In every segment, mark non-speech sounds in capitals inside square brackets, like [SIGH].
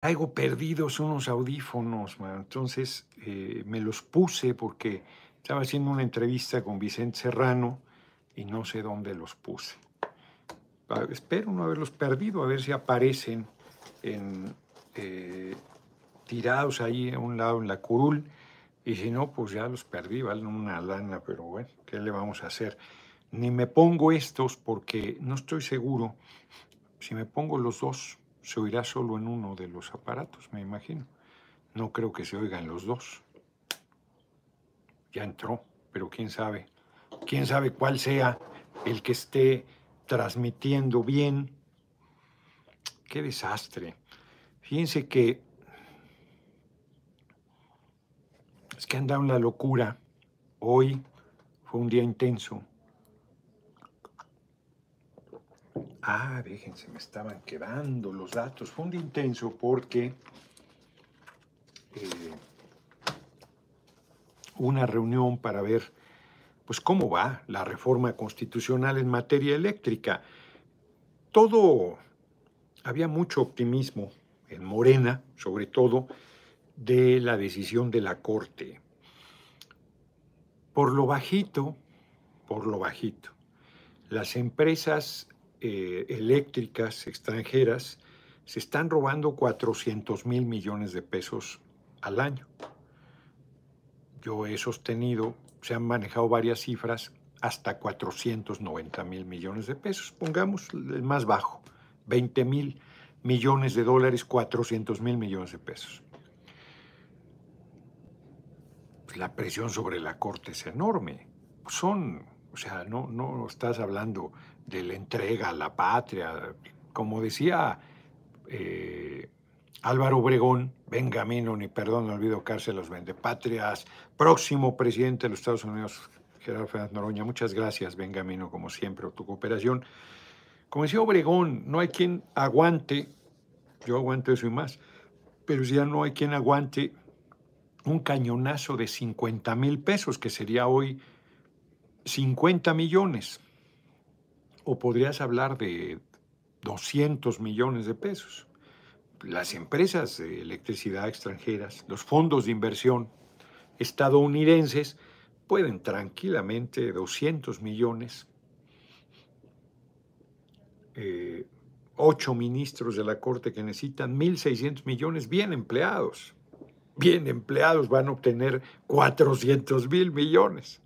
traigo perdidos unos audífonos, entonces eh, me los puse porque estaba haciendo una entrevista con Vicente Serrano y no sé dónde los puse. Espero no haberlos perdido, a ver si aparecen en, eh, tirados ahí a un lado en la curul. Y si no, pues ya los perdí, valen una lana, pero bueno, ¿qué le vamos a hacer? Ni me pongo estos porque no estoy seguro. Si me pongo los dos, se oirá solo en uno de los aparatos, me imagino. No creo que se oigan los dos. Ya entró, pero quién sabe. Quién sabe cuál sea el que esté transmitiendo bien. Qué desastre. Fíjense que es que anda la locura. Hoy fue un día intenso. Ah, déjense, me estaban quedando los datos. Fue un día intenso porque eh, una reunión para ver pues cómo va la reforma constitucional en materia eléctrica. Todo, había mucho optimismo en Morena, sobre todo, de la decisión de la Corte. Por lo bajito, por lo bajito, las empresas eh, eléctricas extranjeras se están robando 400 mil millones de pesos al año. Yo he sostenido, se han manejado varias cifras, hasta 490 mil millones de pesos. Pongamos el más bajo, 20 mil millones de dólares, 400 mil millones de pesos. Pues la presión sobre la Corte es enorme. Son, o sea, no, no estás hablando de la entrega a la patria. Como decía eh, Álvaro Obregón, Benjamino, ni perdón, no olvido cárcel, los patrias próximo presidente de los Estados Unidos, Gerardo Fernández Noroña. Muchas gracias, Benjamino, como siempre, por tu cooperación. Como decía Obregón, no hay quien aguante, yo aguanto eso y más, pero ya no hay quien aguante un cañonazo de 50 mil pesos, que sería hoy 50 millones o podrías hablar de 200 millones de pesos. Las empresas de electricidad extranjeras, los fondos de inversión estadounidenses pueden tranquilamente 200 millones, eh, ocho ministros de la Corte que necesitan 1.600 millones bien empleados. Bien empleados van a obtener 400 mil millones.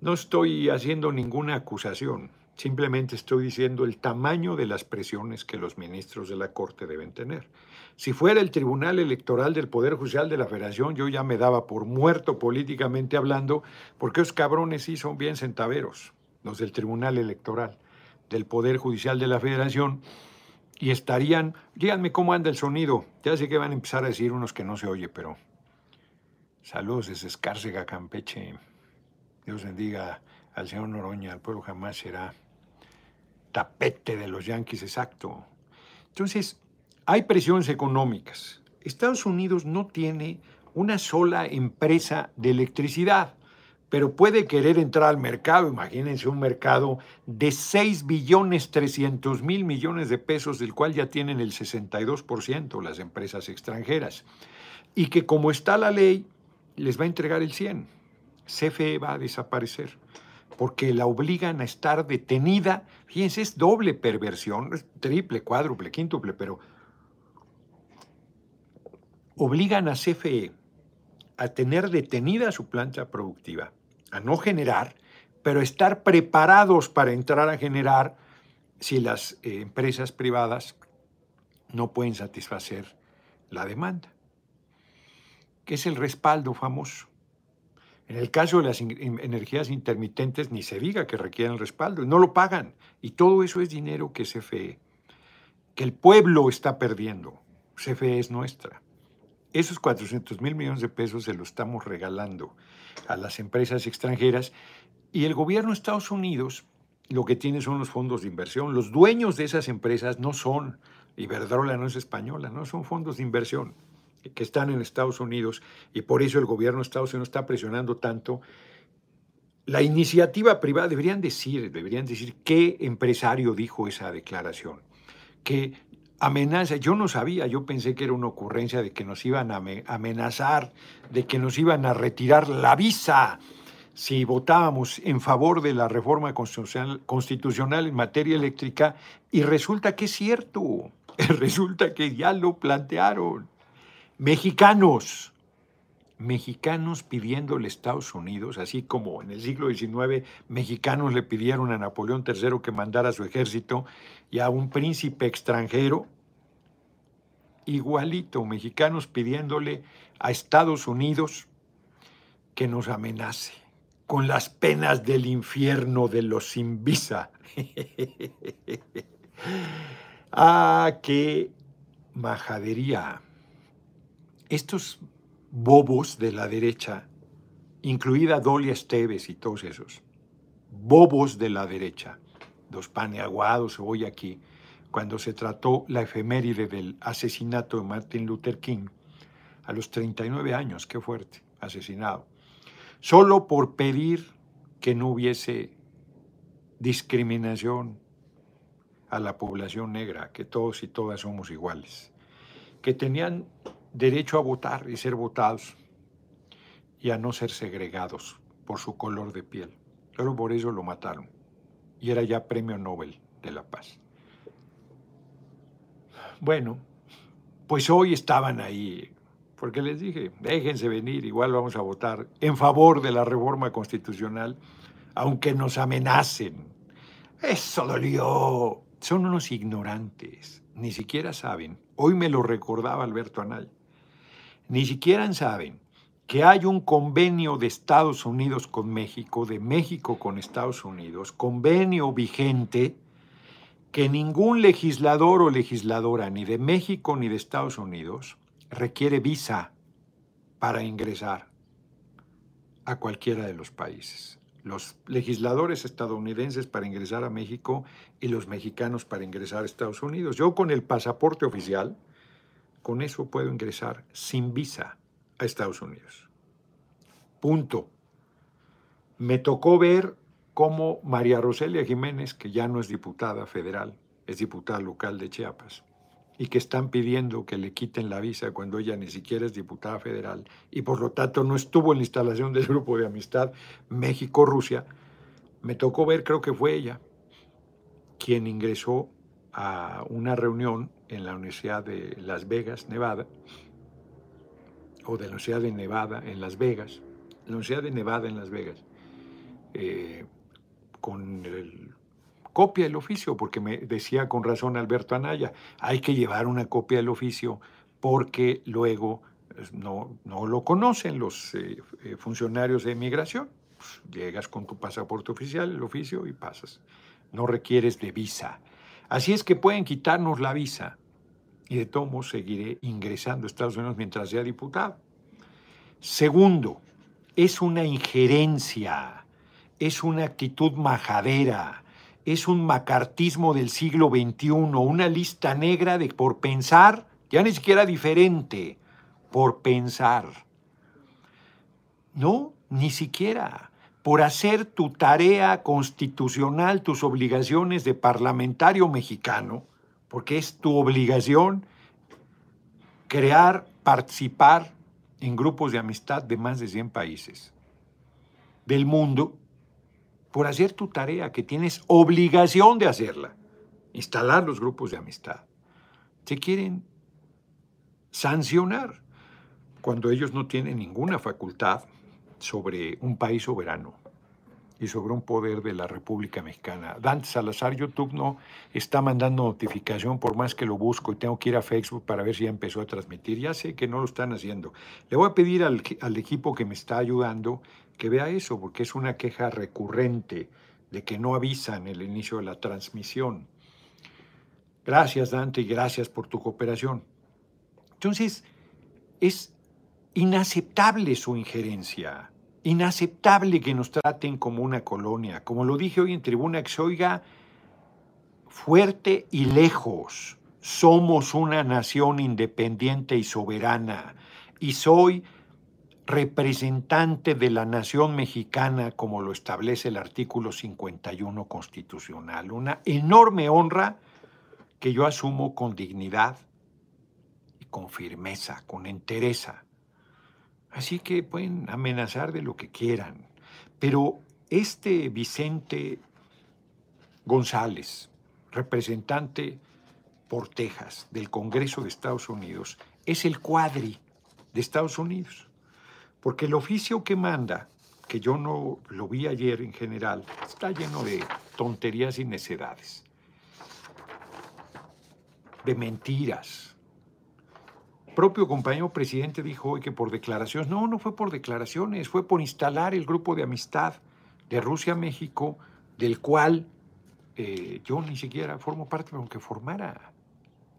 No estoy haciendo ninguna acusación. Simplemente estoy diciendo el tamaño de las presiones que los ministros de la Corte deben tener. Si fuera el Tribunal Electoral del Poder Judicial de la Federación, yo ya me daba por muerto políticamente hablando, porque esos cabrones sí son bien centaveros, los del Tribunal Electoral del Poder Judicial de la Federación, y estarían, díganme cómo anda el sonido, ya sé que van a empezar a decir unos que no se oye, pero saludos desde Escárcega, Campeche, Dios bendiga al señor Noroña, el pueblo jamás será tapete de los yanquis, exacto. Entonces, hay presiones económicas. Estados Unidos no tiene una sola empresa de electricidad, pero puede querer entrar al mercado. Imagínense un mercado de 6 billones 300 mil millones de pesos, del cual ya tienen el 62% las empresas extranjeras. Y que como está la ley, les va a entregar el 100. CFE va a desaparecer porque la obligan a estar detenida. Fíjense, es doble perversión, es triple, cuádruple, quíntuple, pero obligan a CFE a tener detenida su planta productiva, a no generar, pero estar preparados para entrar a generar si las eh, empresas privadas no pueden satisfacer la demanda, que es el respaldo famoso. En el caso de las energías intermitentes, ni se diga que requieren respaldo, no lo pagan. Y todo eso es dinero que CFE, que el pueblo está perdiendo. CFE es nuestra. Esos 400 mil millones de pesos se los estamos regalando a las empresas extranjeras y el gobierno de Estados Unidos lo que tiene son los fondos de inversión. Los dueños de esas empresas no son, Iberdrola no es española, no son fondos de inversión que están en Estados Unidos y por eso el gobierno de Estados Unidos está presionando tanto. La iniciativa privada, deberían decir, deberían decir qué empresario dijo esa declaración, que amenaza. Yo no sabía, yo pensé que era una ocurrencia de que nos iban a amenazar, de que nos iban a retirar la visa si votábamos en favor de la reforma constitucional, constitucional en materia eléctrica y resulta que es cierto, [LAUGHS] resulta que ya lo plantearon. Mexicanos, mexicanos pidiéndole a Estados Unidos, así como en el siglo XIX mexicanos le pidieron a Napoleón III que mandara su ejército y a un príncipe extranjero, igualito, mexicanos pidiéndole a Estados Unidos que nos amenace con las penas del infierno de los sin visa. [LAUGHS] ah, qué majadería. Estos bobos de la derecha, incluida Dolia Esteves y todos esos, bobos de la derecha, los paneaguados, hoy aquí, cuando se trató la efeméride del asesinato de Martin Luther King, a los 39 años, qué fuerte, asesinado, solo por pedir que no hubiese discriminación a la población negra, que todos y todas somos iguales, que tenían derecho a votar y ser votados y a no ser segregados por su color de piel. Solo por eso lo mataron. Y era ya premio Nobel de la Paz. Bueno, pues hoy estaban ahí, porque les dije, déjense venir, igual vamos a votar en favor de la reforma constitucional, aunque nos amenacen. Eso dolió. Son unos ignorantes, ni siquiera saben. Hoy me lo recordaba Alberto Anal ni siquiera saben que hay un convenio de Estados Unidos con México, de México con Estados Unidos, convenio vigente que ningún legislador o legisladora, ni de México ni de Estados Unidos, requiere visa para ingresar a cualquiera de los países. Los legisladores estadounidenses para ingresar a México y los mexicanos para ingresar a Estados Unidos. Yo con el pasaporte oficial, con eso puedo ingresar sin visa a Estados Unidos. Punto. Me tocó ver cómo María Roselia Jiménez, que ya no es diputada federal, es diputada local de Chiapas, y que están pidiendo que le quiten la visa cuando ella ni siquiera es diputada federal y por lo tanto no estuvo en la instalación del grupo de amistad México-Rusia, me tocó ver, creo que fue ella, quien ingresó a una reunión en la Universidad de Las Vegas, Nevada, o de la Universidad de Nevada en Las Vegas, la Universidad de Nevada en Las Vegas, eh, con el, copia del oficio, porque me decía con razón Alberto Anaya, hay que llevar una copia del oficio porque luego pues, no, no lo conocen los eh, eh, funcionarios de migración. Pues, llegas con tu pasaporte oficial, el oficio, y pasas. No requieres de visa. Así es que pueden quitarnos la visa y de todos seguiré ingresando a Estados Unidos mientras sea diputado. Segundo, es una injerencia, es una actitud majadera, es un macartismo del siglo XXI, una lista negra de por pensar, ya ni siquiera diferente, por pensar. No, ni siquiera por hacer tu tarea constitucional, tus obligaciones de parlamentario mexicano, porque es tu obligación crear, participar en grupos de amistad de más de 100 países del mundo, por hacer tu tarea que tienes obligación de hacerla, instalar los grupos de amistad. Se quieren sancionar cuando ellos no tienen ninguna facultad sobre un país soberano y sobre un poder de la República Mexicana. Dante Salazar, YouTube no está mandando notificación por más que lo busco y tengo que ir a Facebook para ver si ya empezó a transmitir. Ya sé que no lo están haciendo. Le voy a pedir al, al equipo que me está ayudando que vea eso, porque es una queja recurrente de que no avisan el inicio de la transmisión. Gracias, Dante, y gracias por tu cooperación. Entonces, es inaceptable su injerencia, inaceptable que nos traten como una colonia, como lo dije hoy en tribuna, que se oiga fuerte y lejos. Somos una nación independiente y soberana y soy representante de la nación mexicana como lo establece el artículo 51 constitucional. Una enorme honra que yo asumo con dignidad y con firmeza, con entereza. Así que pueden amenazar de lo que quieran. Pero este Vicente González, representante por Texas del Congreso de Estados Unidos, es el cuadri de Estados Unidos. Porque el oficio que manda, que yo no lo vi ayer en general, está lleno de tonterías y necedades, de mentiras. Propio compañero presidente dijo hoy que por declaraciones, no, no fue por declaraciones, fue por instalar el grupo de amistad de Rusia-México, del cual eh, yo ni siquiera formo parte, aunque formara.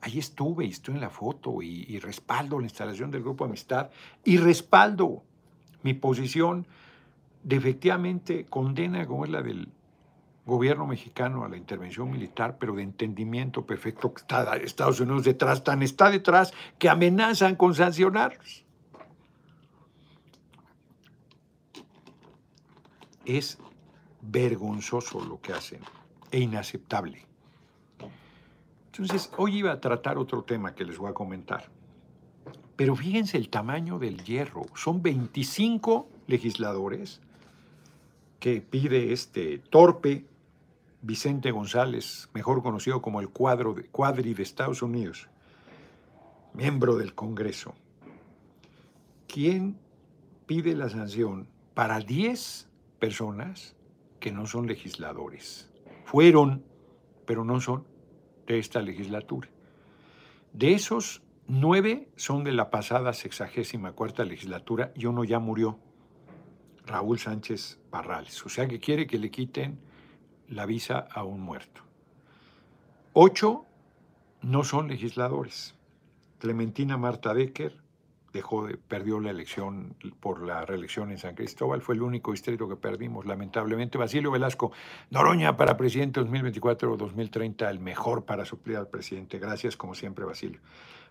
Ahí estuve y estoy en la foto y, y respaldo la instalación del grupo de amistad y respaldo mi posición de efectivamente condena como es la del gobierno mexicano a la intervención militar, pero de entendimiento perfecto que está Estados Unidos detrás, tan está detrás que amenazan con sancionarlos. Es vergonzoso lo que hacen e inaceptable. Entonces, hoy iba a tratar otro tema que les voy a comentar. Pero fíjense el tamaño del hierro. Son 25 legisladores que pide este torpe Vicente González, mejor conocido como el cuadro de, cuadri de Estados Unidos, miembro del Congreso, quien pide la sanción para 10 personas que no son legisladores. Fueron, pero no son de esta legislatura. De esos Nueve son de la pasada sexagésima cuarta legislatura y uno ya murió, Raúl Sánchez Barrales. O sea que quiere que le quiten la visa a un muerto. Ocho no son legisladores. Clementina Marta Decker perdió la elección por la reelección en San Cristóbal, fue el único distrito que perdimos, lamentablemente. Basilio Velasco Noroña para presidente 2024 o 2030, el mejor para suplir al presidente. Gracias, como siempre, Basilio.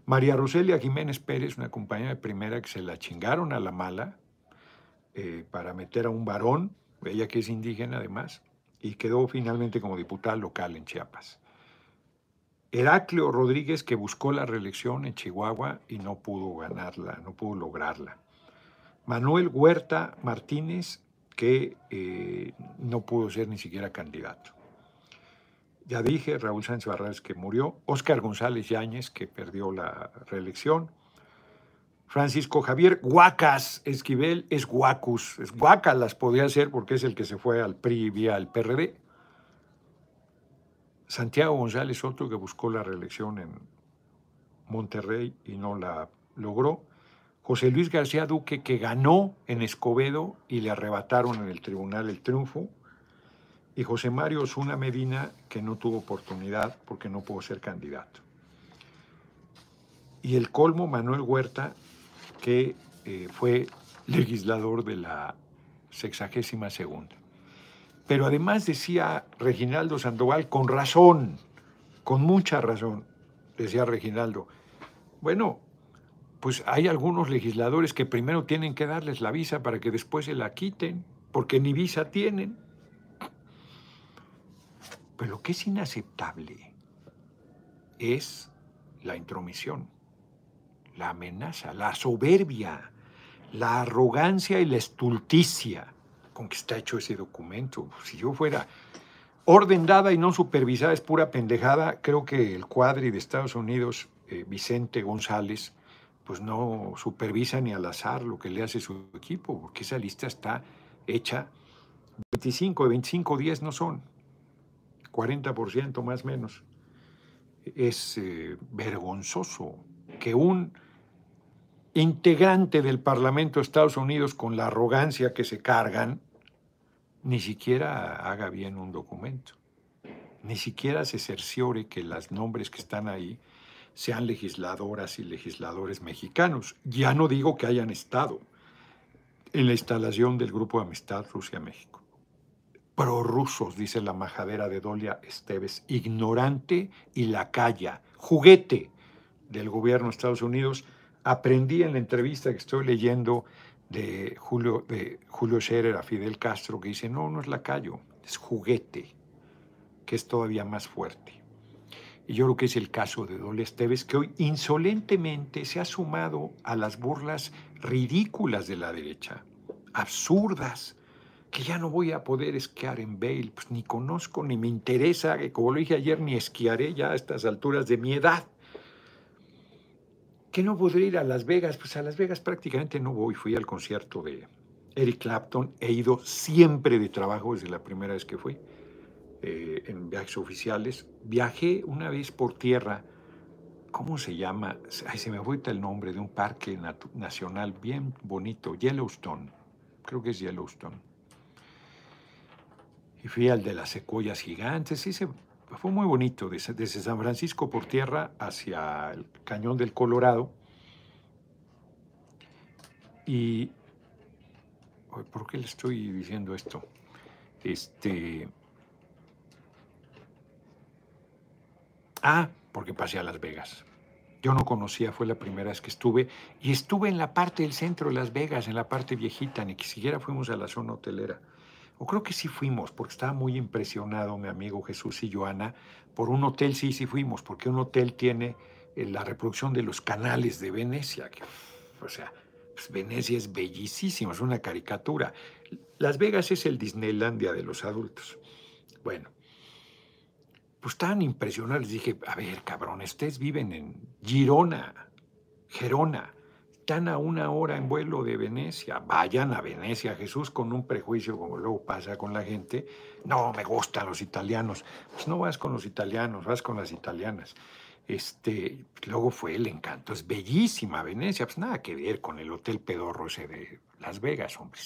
María Roselia Jiménez Pérez, una compañera de primera que se la chingaron a la mala eh, para meter a un varón, ella que es indígena además, y quedó finalmente como diputada local en Chiapas. Heraclio Rodríguez, que buscó la reelección en Chihuahua y no pudo ganarla, no pudo lograrla. Manuel Huerta Martínez, que eh, no pudo ser ni siquiera candidato. Ya dije, Raúl Sánchez Barrales que murió, Óscar González Yáñez que perdió la reelección, Francisco Javier Guacas Esquivel es Guacus, es Guacalas podría ser porque es el que se fue al PRI vía el PRD. Santiago González, otro que buscó la reelección en Monterrey y no la logró. José Luis García Duque, que ganó en Escobedo y le arrebataron en el tribunal el triunfo y José Mario Osuna Medina, que no tuvo oportunidad porque no pudo ser candidato. Y el colmo, Manuel Huerta, que eh, fue legislador de la sexagésima segunda. Pero además decía Reginaldo Sandoval, con razón, con mucha razón, decía Reginaldo, bueno, pues hay algunos legisladores que primero tienen que darles la visa para que después se la quiten, porque ni visa tienen. Pero lo que es inaceptable es la intromisión, la amenaza, la soberbia, la arrogancia y la estulticia con que está hecho ese documento. Si yo fuera orden dada y no supervisada es pura pendejada, creo que el cuadri de Estados Unidos, eh, Vicente González, pues no supervisa ni al azar lo que le hace su equipo, porque esa lista está hecha 25 de 25 días no son. 40% más menos. Es eh, vergonzoso que un integrante del Parlamento de Estados Unidos, con la arrogancia que se cargan, ni siquiera haga bien un documento, ni siquiera se cerciore que los nombres que están ahí sean legisladoras y legisladores mexicanos. Ya no digo que hayan estado en la instalación del Grupo de Amistad Rusia-México prorrusos, dice la majadera de Dolia Esteves, ignorante y lacaya, juguete del gobierno de Estados Unidos. Aprendí en la entrevista que estoy leyendo de Julio, de Julio Scherer a Fidel Castro, que dice, no, no es lacayo, es juguete, que es todavía más fuerte. Y yo creo que es el caso de Dole Esteves, que hoy insolentemente se ha sumado a las burlas ridículas de la derecha, absurdas, que ya no voy a poder esquiar en Bale, pues ni conozco, ni me interesa, que como lo dije ayer, ni esquiaré ya a estas alturas de mi edad. Que no podré ir a Las Vegas, pues a Las Vegas prácticamente no voy, fui al concierto de Eric Clapton, he ido siempre de trabajo desde la primera vez que fui, eh, en viajes oficiales. Viajé una vez por tierra, ¿cómo se llama? Ay, se me fue el nombre de un parque nacional bien bonito, Yellowstone, creo que es Yellowstone y fui al de las secuoyas gigantes. Se, fue muy bonito, desde, San Francisco por tierra hacia el cañón del Colorado. Y. ¿Por qué le estoy diciendo esto? Este. Ah, porque pasé a Las Vegas. Yo no conocía, fue la primera vez que estuve. Y estuve en la parte del centro de Las Vegas, en la parte viejita, ni siquiera fuimos a la zona hotelera o creo que sí fuimos, porque estaba muy impresionado mi amigo Jesús y Joana, por un hotel, sí, sí fuimos, porque un hotel tiene eh, la reproducción de los canales de Venecia, o sea, pues Venecia es bellísima, es una caricatura. Las Vegas es el Disneylandia de los adultos. Bueno, pues estaban impresionados, les dije, a ver, cabrón, ustedes viven en Girona, Gerona, están a una hora en vuelo de Venecia, vayan a Venecia, Jesús, con un prejuicio como luego pasa con la gente, no, me gustan los italianos, pues no vas con los italianos, vas con las italianas. Este, luego fue el encanto, es bellísima Venecia, pues nada que ver con el Hotel Pedorro ese de Las Vegas, hombre,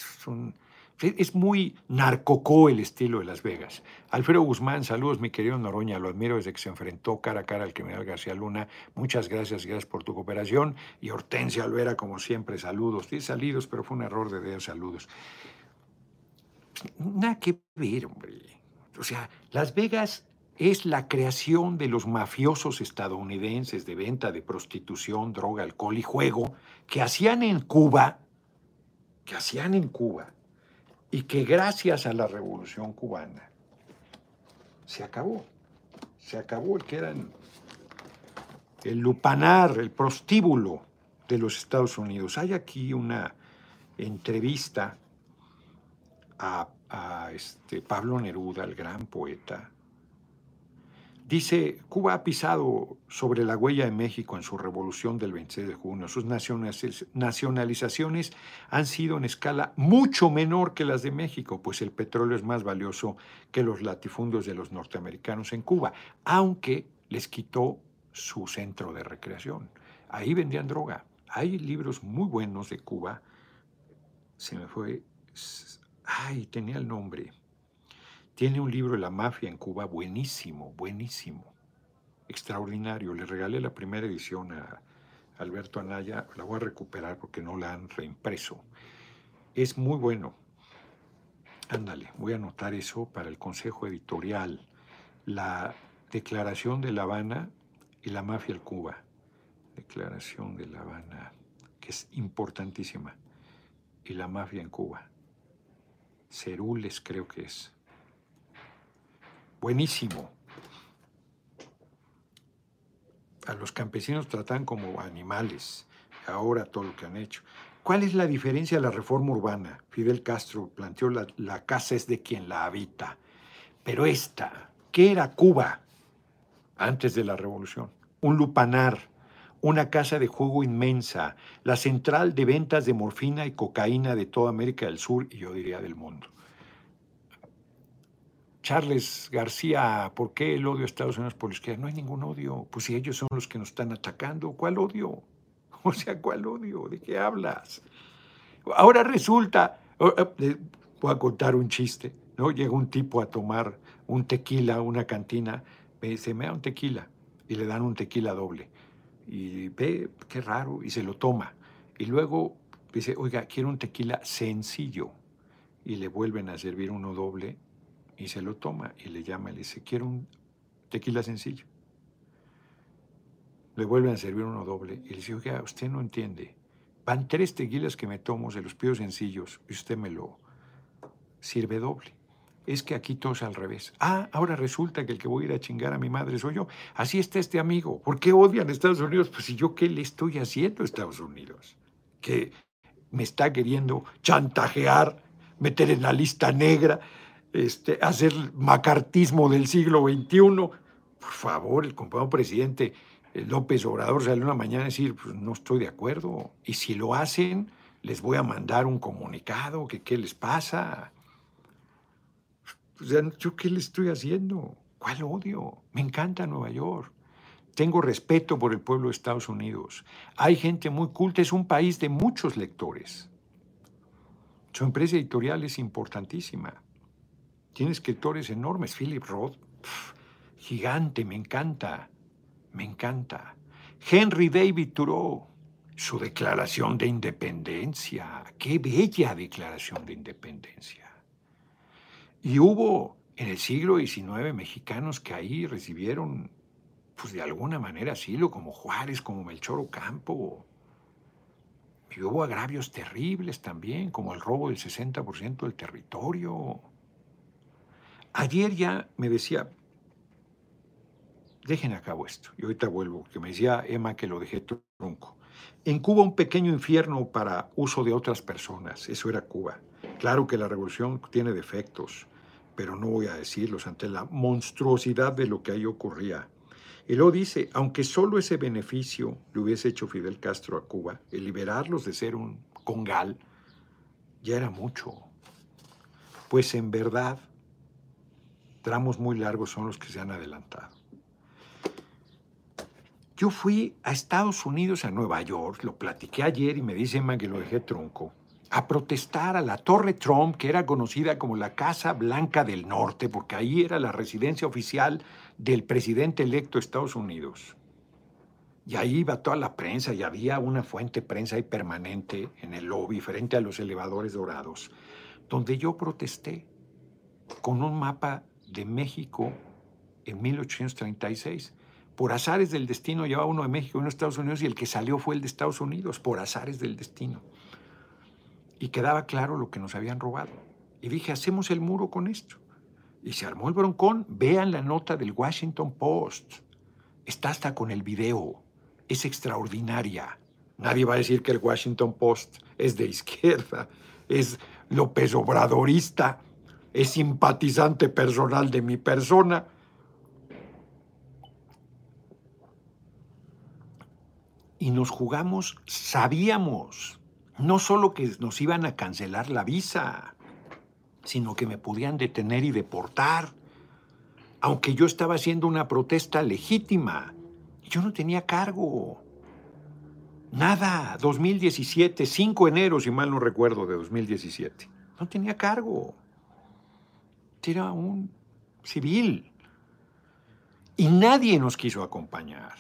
es muy narcocó el estilo de Las Vegas. Alfredo Guzmán, saludos, mi querido Noroña, lo admiro desde que se enfrentó cara a cara al criminal García Luna. Muchas gracias, gracias por tu cooperación. Y Hortensia Alvera, como siempre, saludos. Tienes salidos, pero fue un error de dedos saludos. Nada que ver, hombre. O sea, Las Vegas es la creación de los mafiosos estadounidenses de venta de prostitución, droga, alcohol y juego que hacían en Cuba, que hacían en Cuba y que gracias a la revolución cubana se acabó. Se acabó el que era el lupanar, el prostíbulo de los Estados Unidos. Hay aquí una entrevista a, a este Pablo Neruda, el gran poeta, Dice, Cuba ha pisado sobre la huella de México en su revolución del 26 de junio. Sus nacionalizaciones han sido en escala mucho menor que las de México, pues el petróleo es más valioso que los latifundios de los norteamericanos en Cuba, aunque les quitó su centro de recreación. Ahí vendían droga. Hay libros muy buenos de Cuba. Se me fue... Ay, tenía el nombre. Tiene un libro la mafia en Cuba buenísimo, buenísimo, extraordinario. Le regalé la primera edición a Alberto Anaya, la voy a recuperar porque no la han reimpreso. Es muy bueno. Ándale, voy a anotar eso para el Consejo Editorial. La Declaración de La Habana y la mafia en Cuba. Declaración de La Habana, que es importantísima. Y la mafia en Cuba. Cerules creo que es buenísimo. A los campesinos tratan como animales, ahora todo lo que han hecho. ¿Cuál es la diferencia de la reforma urbana? Fidel Castro planteó la, la casa es de quien la habita. Pero esta, ¿qué era Cuba antes de la revolución? Un lupanar, una casa de juego inmensa, la central de ventas de morfina y cocaína de toda América del Sur y yo diría del mundo. Charles García, ¿por qué el odio a Estados Unidos por la izquierda? No hay ningún odio. Pues si ellos son los que nos están atacando, ¿cuál odio? [LAUGHS] O sea, ¿cuál odio? ¿De qué hablas? Ahora resulta, eh, voy a contar un chiste, ¿no? Llega un tipo a tomar un tequila a una cantina, me dice, me da un tequila, y le dan un tequila doble. Y ve, qué raro, y se lo toma. Y luego dice, oiga, quiero un tequila sencillo. Y le vuelven a servir uno doble y se lo toma y le llama y le dice, quiero un tequila sencillo. Le vuelven a servir uno doble y le dice, oiga, usted no entiende. Van tres tequilas que me tomo, se los pido sencillos y usted me lo sirve doble. es que aquí todo es al revés. Ah, ahora resulta que el que voy a ir a chingar a mi madre soy yo. Así está este amigo. ¿Por qué odian a Estados Unidos? Pues si yo qué le estoy haciendo a Estados Unidos. Que me está queriendo chantajear, meter en la lista negra, este, hacer macartismo del siglo XXI. Por favor, el compañero presidente López Obrador salió una mañana a decir, pues no estoy de acuerdo. Y si lo hacen, les voy a mandar un comunicado, qué les pasa. O sea, ¿yo qué le estoy haciendo? ¿Cuál odio? Me encanta Nueva York. Tengo respeto por el pueblo de Estados Unidos. Hay gente muy culta, es un país de muchos lectores. Su empresa editorial es importantísima. Tiene escritores enormes. Philip Roth, gigante, me encanta. Me encanta. Henry David Thoreau, su declaración de independencia. Qué bella declaración de independencia. Y hubo en el siglo XIX mexicanos que ahí recibieron, pues de alguna manera asilo, como Juárez, como Melchor Ocampo. Y hubo agravios terribles también, como el robo del 60% del territorio. Ayer ya me decía, dejen a cabo esto, y ahorita vuelvo, que me decía Emma que lo dejé tronco. En Cuba un pequeño infierno para uso de otras personas, eso era Cuba. Claro que la revolución tiene defectos, pero no voy a decirlos ante la monstruosidad de lo que ahí ocurría. Y luego dice, aunque solo ese beneficio le hubiese hecho Fidel Castro a Cuba, el liberarlos de ser un congal, ya era mucho. Pues en verdad, tramos muy largos son los que se han adelantado. Yo fui a Estados Unidos, a Nueva York, lo platiqué ayer y me dice Emma que lo dejé tronco a protestar a la Torre Trump, que era conocida como la Casa Blanca del Norte, porque ahí era la residencia oficial del presidente electo de Estados Unidos. Y ahí iba toda la prensa y había una fuente prensa ahí permanente en el lobby frente a los elevadores dorados, donde yo protesté con un mapa de México en 1836. Por azares del destino llevaba uno de México y uno de Estados Unidos y el que salió fue el de Estados Unidos, por azares del destino y quedaba claro lo que nos habían robado. Y dije, hacemos el muro con esto. Y se armó el broncón. Vean la nota del Washington Post. Está hasta con el video. Es extraordinaria. Nadie va a decir que el Washington Post es de izquierda, es López Obradorista, es simpatizante personal de mi persona. Y nos jugamos, sabíamos no solo que nos iban a cancelar la visa, sino que me podían detener y deportar, aunque yo estaba haciendo una protesta legítima. Yo no tenía cargo. Nada, 2017, 5 de enero, si mal no recuerdo, de 2017. No tenía cargo. Era un civil. Y nadie nos quiso acompañar.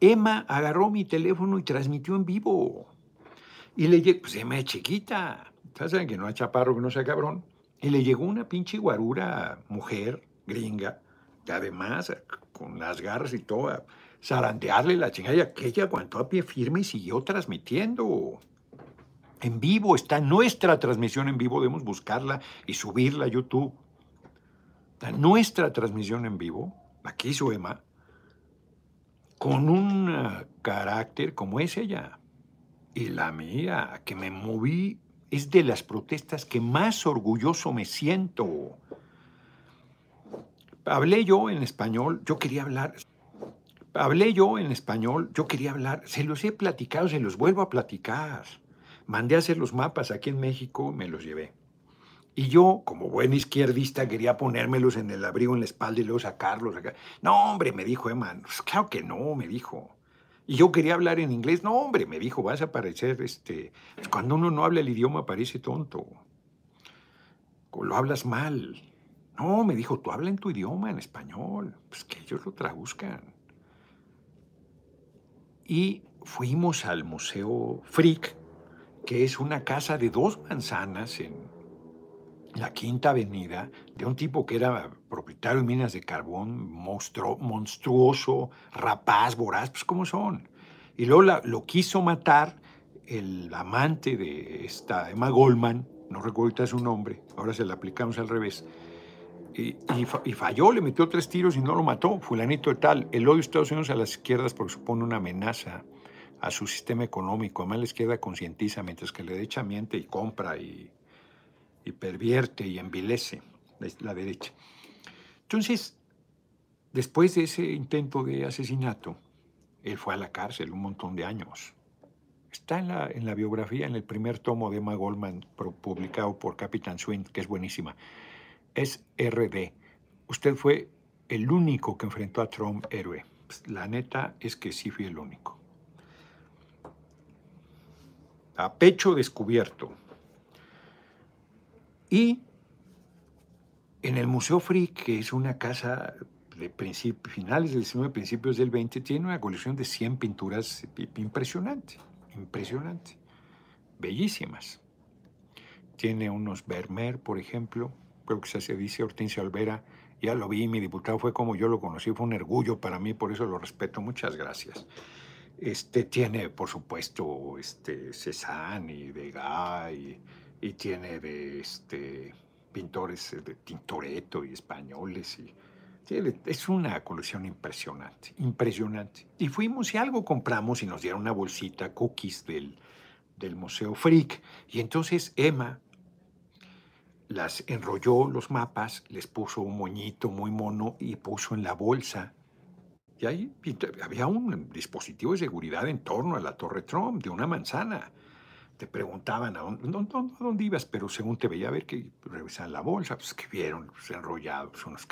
Emma agarró mi teléfono y transmitió en vivo. Y le llegó, pues Emma es chiquita, ¿saben que no hay chaparro que no sea cabrón? Y le llegó una pinche guarura mujer gringa, que además con las garras y todo, zarandearle la chingada, y aquella aguantó a pie firme y siguió transmitiendo. En vivo, está nuestra transmisión en vivo, debemos buscarla y subirla a YouTube. Nuestra transmisión en vivo, la que hizo Emma, con un ah, carácter como es ella. Y la mía, que me moví, es de las protestas que más orgulloso me siento. Hablé yo en español, yo quería hablar. Hablé yo en español, yo quería hablar. Se los he platicado, se los vuelvo a platicar. Mandé a hacer los mapas aquí en México, me los llevé. Y yo, como buen izquierdista, quería ponérmelos en el abrigo en la espalda y luego sacarlos. No, hombre, me dijo Emma. Pues claro que no, me dijo. Y yo quería hablar en inglés. No, hombre, me dijo, vas a parecer, este, pues, cuando uno no habla el idioma parece tonto. Lo hablas mal. No, me dijo, tú habla en tu idioma, en español. Pues que ellos lo traduzcan. Y fuimos al Museo Frick, que es una casa de dos manzanas en la Quinta Avenida, de un tipo que era propietario de minas de carbón, monstruoso, rapaz, voraz, pues ¿cómo son? Y luego lo quiso matar el amante de esta Emma Goldman, no recuerdo su nombre, ahora se la aplicamos al revés, y, falló, le metió tres tiros y no lo mató, fulanito de tal. El odio de Estados Unidos a las izquierdas porque supone una amenaza a su sistema económico. Además la izquierda concientiza, mientras que la derecha miente y compra y, y pervierte y envilece la derecha. Entonces, después de ese intento de asesinato, él fue a la cárcel un montón de años. Está en la, en la biografía, en el primer tomo de Emma Goldman, publicado por Captain Swing, que es buenísima. Es RD. Usted fue el único que enfrentó a Trump héroe. Pues, la neta es que sí fui el único. A pecho descubierto. Y en el Museo Frick, que es una casa de finales del 19, principios del 20, tiene una colección de 100 pinturas impresionante, impresionante, bellísimas. Tiene unos Vermeer, por ejemplo, creo que se dice Hortensia Olvera, ya lo vi, mi diputado fue como yo lo conocí, fue un orgullo para mí, por eso lo respeto, muchas gracias. Este tiene, por supuesto, este Cézanne y Degas y, y tiene de este pintores de Tintoretto y españoles y es una colección impresionante, impresionante. Y fuimos y algo compramos y nos dieron una bolsita, cookies del, del Museo Freak. Y entonces Emma las enrolló los mapas, les puso un moñito muy mono y puso en la bolsa. Y ahí había un dispositivo de seguridad en torno a la Torre Trump de una manzana te preguntaban a dónde, ibas, pero según te veía a ver que revisaban la bolsa, pues que vieron pues, enrollados unos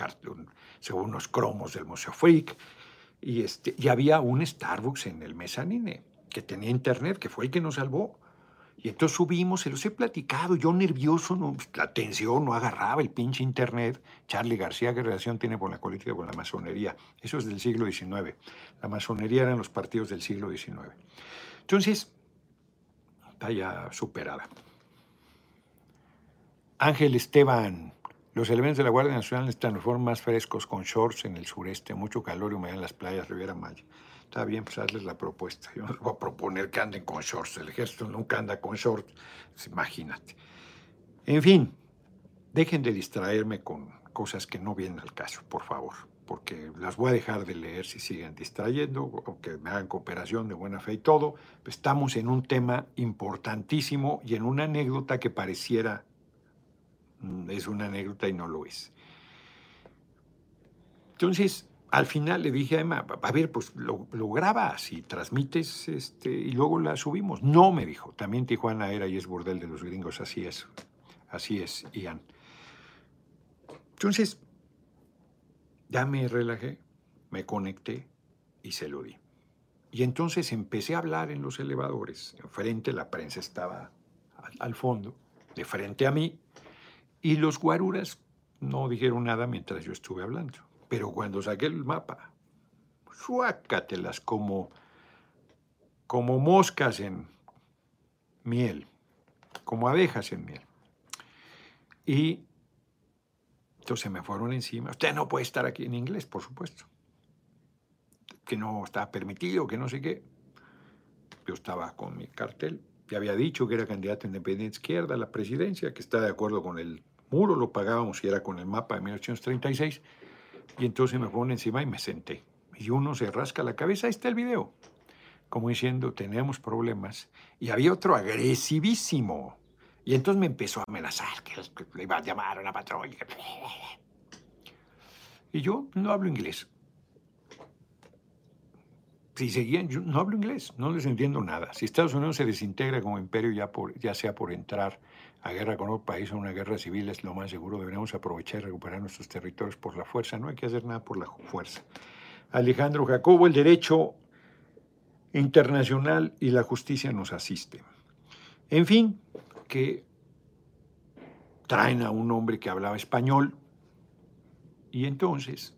según unos cromos del Museo Freak, y, este, y había un Starbucks en el mezanine que tenía internet, que fue el que nos salvó. Y entonces subimos, se los he platicado, yo nervioso, no, pues, la tensión no agarraba el pinche internet. Charlie García, ¿qué relación tiene con la política, con la masonería? Eso es del siglo XIX. La masonería eran los partidos del siglo XIX. Entonces, ya superada. Ángel Esteban, los elementos de la Guardia Nacional están en forma más frescos con shorts en el sureste, mucho calor y humedad en las playas Riviera Maya. Está bien, pues hazles la propuesta. Yo no les voy a proponer que anden con shorts. El ejército nunca anda con shorts. Pues imagínate. En fin, dejen de distraerme con cosas que no vienen al caso, por favor porque las voy a dejar de leer si siguen distrayendo, aunque me hagan cooperación de buena fe y todo. Estamos en un tema importantísimo y en una anécdota que pareciera mm, es una anécdota y no lo es. Entonces, al final le dije a Emma, a ver, pues lo, grabas y transmites este, y luego la subimos. No, me dijo, también Tijuana era y es burdel de los gringos, así es, así es, Ian. Entonces, ya me relajé, me conecté y se lo di. Y entonces empecé a hablar en los elevadores. Enfrente la prensa estaba al, fondo, de frente a mí, y los guaruras no dijeron nada mientras yo estuve hablando. Pero cuando saqué el mapa, suácatelas como, como moscas en miel, como abejas en miel. Y se me fueron encima. Usted no puede estar aquí en inglés, por supuesto. Que no está permitido, que no sé qué. Yo estaba con mi cartel. Ya había dicho que era candidato independiente izquierda a la presidencia, que está de acuerdo con el muro, lo pagábamos y era con el mapa de 1836. Y entonces me fueron encima y me senté. Y uno se rasca la cabeza, ahí está el video. Como diciendo, tenemos problemas. Y había otro agresivísimo, y entonces me empezó a amenazar que le iba a llamar a una patrulla. Y yo no hablo inglés. Si seguían, yo no hablo inglés, no les entiendo nada. Si Estados Unidos se desintegra como imperio, ya, por, ya sea por entrar a guerra con otro país o una guerra civil, es lo más seguro. Deberíamos aprovechar y recuperar nuestros territorios por la fuerza. No hay que hacer nada por la fuerza. Alejandro Jacobo, el derecho internacional y la justicia nos asiste. En fin, que traen a un hombre que hablaba español y entonces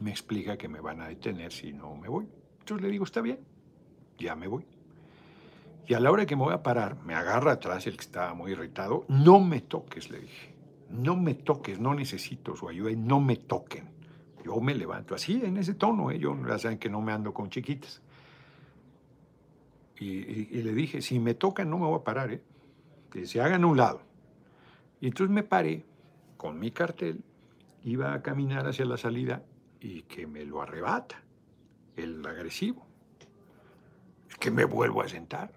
me explica que me van a detener si no me voy. Entonces le digo, está bien, ya me voy. Y a la hora que me voy a parar, me agarra atrás el que estaba muy irritado. No me toques, le dije. No me toques, no necesito su ayuda no me toquen. Yo me levanto así, en ese tono, ¿eh? yo ya saben que no me ando con chiquitas. Y, le dije, si me tocan no me voy a parar, ¿eh? que se hagan a un lado. Y entonces me paré con mi cartel, iba a caminar hacia la salida y que me lo arrebata el agresivo. Es que me vuelvo a sentar.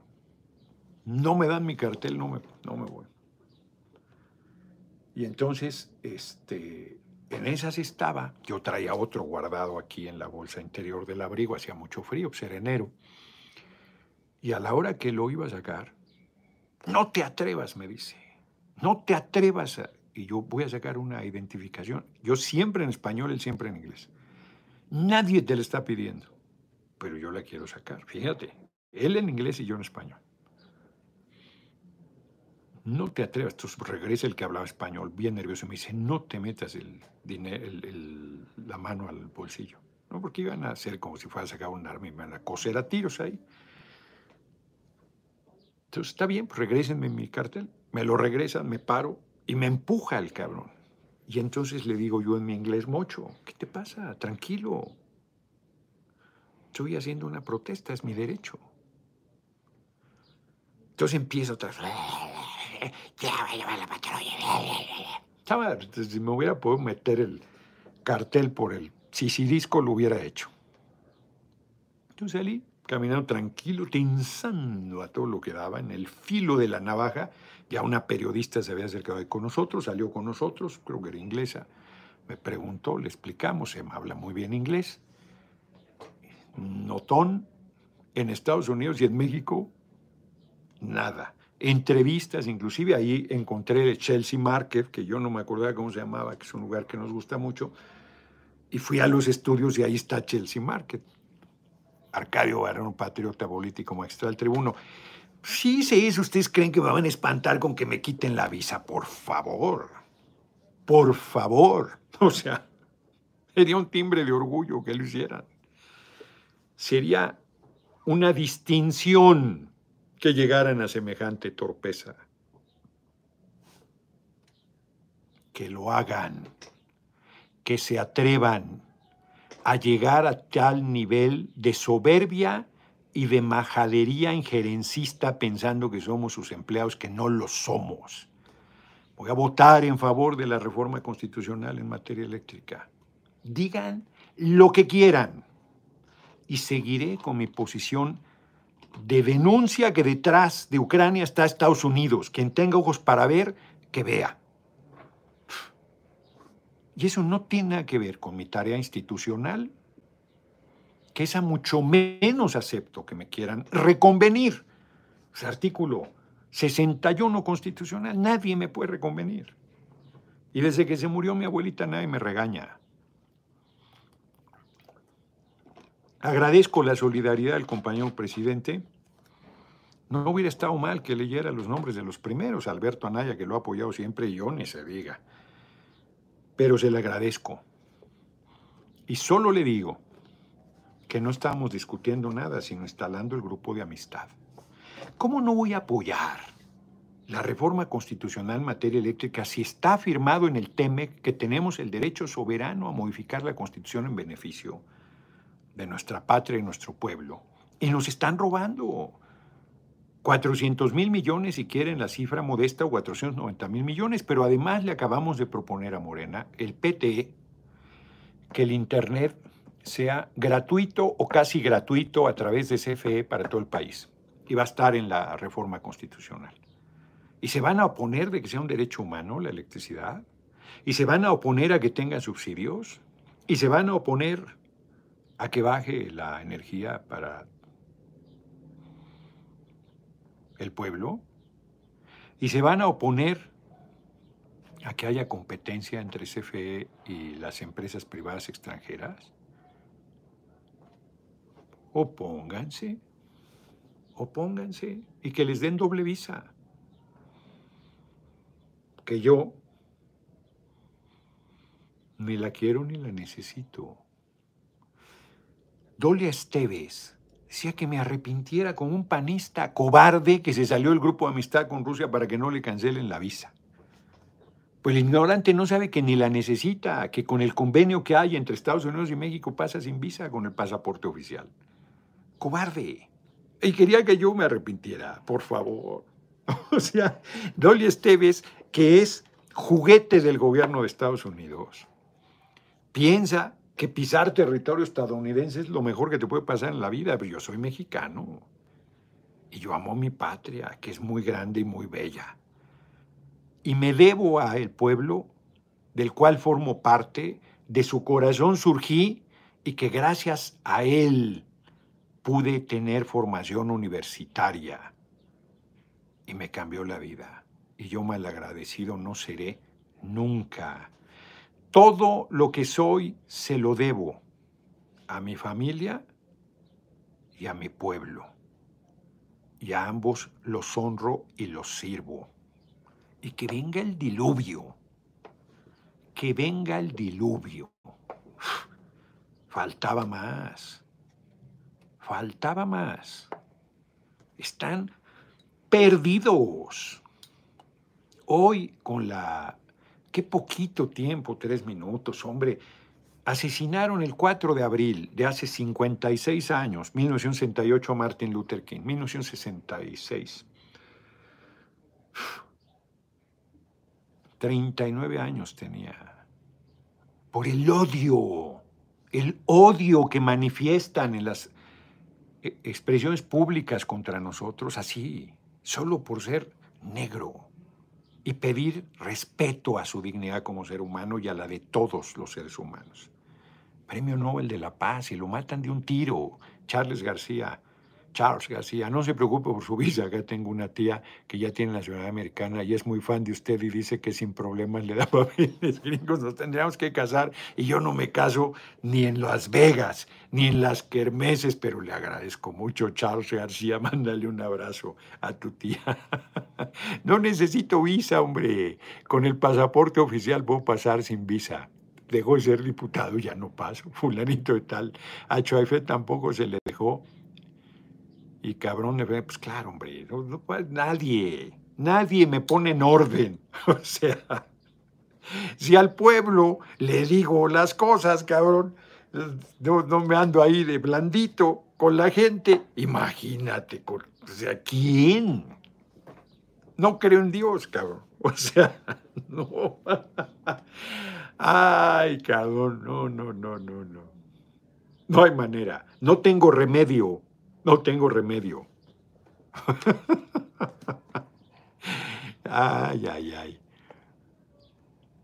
No me dan mi cartel, no me, no me voy. Y entonces, este, en esas estaba, yo traía otro guardado aquí en la bolsa interior del abrigo, hacía mucho frío, pues enero. Y a la hora que lo iba a sacar, no te atrevas, me dice, no te atrevas. Y yo voy a sacar una identificación. Yo siempre en español, él siempre en inglés. Nadie te lo está pidiendo, pero yo la quiero sacar. Fíjate, él en inglés y yo en español. No te atrevas. Entonces regresa el que hablaba español, bien nervioso, y me dice, no te metas la mano al bolsillo. ¿no? Porque iban a hacer como si fuera a sacar un arma y me van a coser a tiros ahí. Entonces, está bien, pues mi cartel. Me lo regresan, me paro y me empuja el cabrón. Y entonces le digo yo en mi inglés, mocho, ¿qué te pasa? Tranquilo. Estoy haciendo una protesta, es mi derecho. Entonces empieza otra vez. La patrulla. Si me hubiera podido meter el cartel por el sisirisco, lo hubiera hecho. Entonces salí caminando tranquilo, tensando a todo lo que daba, en el filo de la navaja. Ya una periodista se había acercado con nosotros, salió con nosotros, creo que era inglesa. Me preguntó, le explicamos, me habla muy bien inglés. Notón, en Estados Unidos y en México, nada. Entrevistas, inclusive ahí encontré el Chelsea Market, que yo no me acordaba cómo se llamaba, que es un lugar que nos gusta mucho, y fui a los estudios y ahí está Chelsea Market Arcadio un patriota político maestral del tribuno. Sí, sí, ¿ustedes creen que me van a espantar con que me quiten la visa? Por favor, por favor. [LAUGHS] O sea, sería un timbre de orgullo que lo hicieran. Sería una distinción que llegaran a semejante torpeza. Que lo hagan, que se atrevan a llegar a tal nivel de soberbia y de majadería injerencista pensando que somos sus empleados, que no lo somos. Voy a votar en favor de la reforma constitucional en materia eléctrica. Digan lo que quieran y seguiré con mi posición de denuncia que detrás de Ucrania está Estados Unidos. Quien tenga ojos para ver, que vea. Y eso no tiene nada que ver con mi tarea institucional, que esa mucho menos acepto que me quieran reconvenir. Ese artículo 61 constitucional, nadie me puede reconvenir. Y desde que se murió mi abuelita nadie me regaña. Agradezco la solidaridad del compañero presidente. No hubiera estado mal que leyera los nombres de los primeros, Alberto Anaya, que lo ha apoyado siempre, y yo ni se diga pero se le agradezco. Y solo le digo que no estamos discutiendo nada, sino instalando el grupo de amistad. ¿Cómo no voy a apoyar la reforma constitucional en materia eléctrica si está afirmado en el TEMEC que tenemos el derecho soberano a modificar la constitución en beneficio de nuestra patria y nuestro pueblo? Y nos están robando. 400 mil millones, si quieren la cifra modesta, o 490 mil millones, pero además le acabamos de proponer a Morena, el PTE, que el Internet sea gratuito o casi gratuito a través de CFE para todo el país. Y va a estar en la reforma constitucional. Y se van a oponer de que sea un derecho humano la electricidad. Y se van a oponer a que tenga subsidios. Y se van a oponer a que baje la energía para el pueblo y se van a oponer a que haya competencia entre CFE y las empresas privadas extranjeras? Opónganse, opónganse y que les den doble visa. Que yo ni la quiero ni la necesito. Dolia Esteves decía que me arrepintiera como un panista cobarde que se salió del grupo de amistad con Rusia para que no le cancelen la visa. Pues el ignorante no sabe que ni la necesita, que con el convenio que hay entre Estados Unidos y México pasa sin visa con el pasaporte oficial. Cobarde. Y quería que yo me arrepintiera, por favor. [LAUGHS] O sea, Dolly Esteves, que es juguete del gobierno de Estados Unidos, piensa que pisar territorio estadounidense es lo mejor que te puede pasar en la vida, pero yo soy mexicano y yo amo mi patria, que es muy grande y muy bella. Y me debo a el pueblo del cual formo parte, de su corazón surgí y que gracias a él pude tener formación universitaria y me cambió la vida. Y yo mal agradecido no seré nunca. Todo lo que soy se lo debo a mi familia y a mi pueblo. Y a ambos los honro y los sirvo. Y que venga el diluvio. Que venga el diluvio. Faltaba más. Faltaba más. Están perdidos. Hoy con la Qué poquito tiempo, tres minutos, hombre. Asesinaron el 4 de abril de hace 56 años, 1968, a Martin Luther King, 1966. 39 años tenía. Por el odio, el odio que manifiestan en las eh, expresiones públicas contra nosotros, así, solo por ser negro y pedir respeto a su dignidad como ser humano y a la de todos los seres humanos. Premio Nobel de la Paz y lo matan de un tiro. Charles García, Charles García, no se preocupe por su visa, acá tengo una tía que ya tiene la ciudadanía americana y es muy fan de usted y dice que sin problemas le da [LAUGHS] papeles gringos, nos tendríamos que casar y yo no me caso ni en Las Vegas, ni en las kermeses, pero le agradezco mucho, Charles García, [LAUGHS] mándale un abrazo a tu tía. [LAUGHS] No necesito visa, hombre, con el pasaporte oficial puedo pasar sin visa dejó de ser diputado, ya no paso. Fulanito de tal. A Choife tampoco se le dejó y cabrón, pues claro, hombre, nadie, nadie me pone en orden. [LAUGHS] O sea, si al pueblo le digo las cosas, cabrón, no, me ando ahí de blandito con la gente, imagínate, o sea, ¿quién? No creo en Dios, cabrón. [LAUGHS] O sea, no. [LAUGHS] Ay, cabrón, no, no, no, no, no. No hay manera. No tengo remedio. No tengo remedio. [LAUGHS] ay, ay, ay.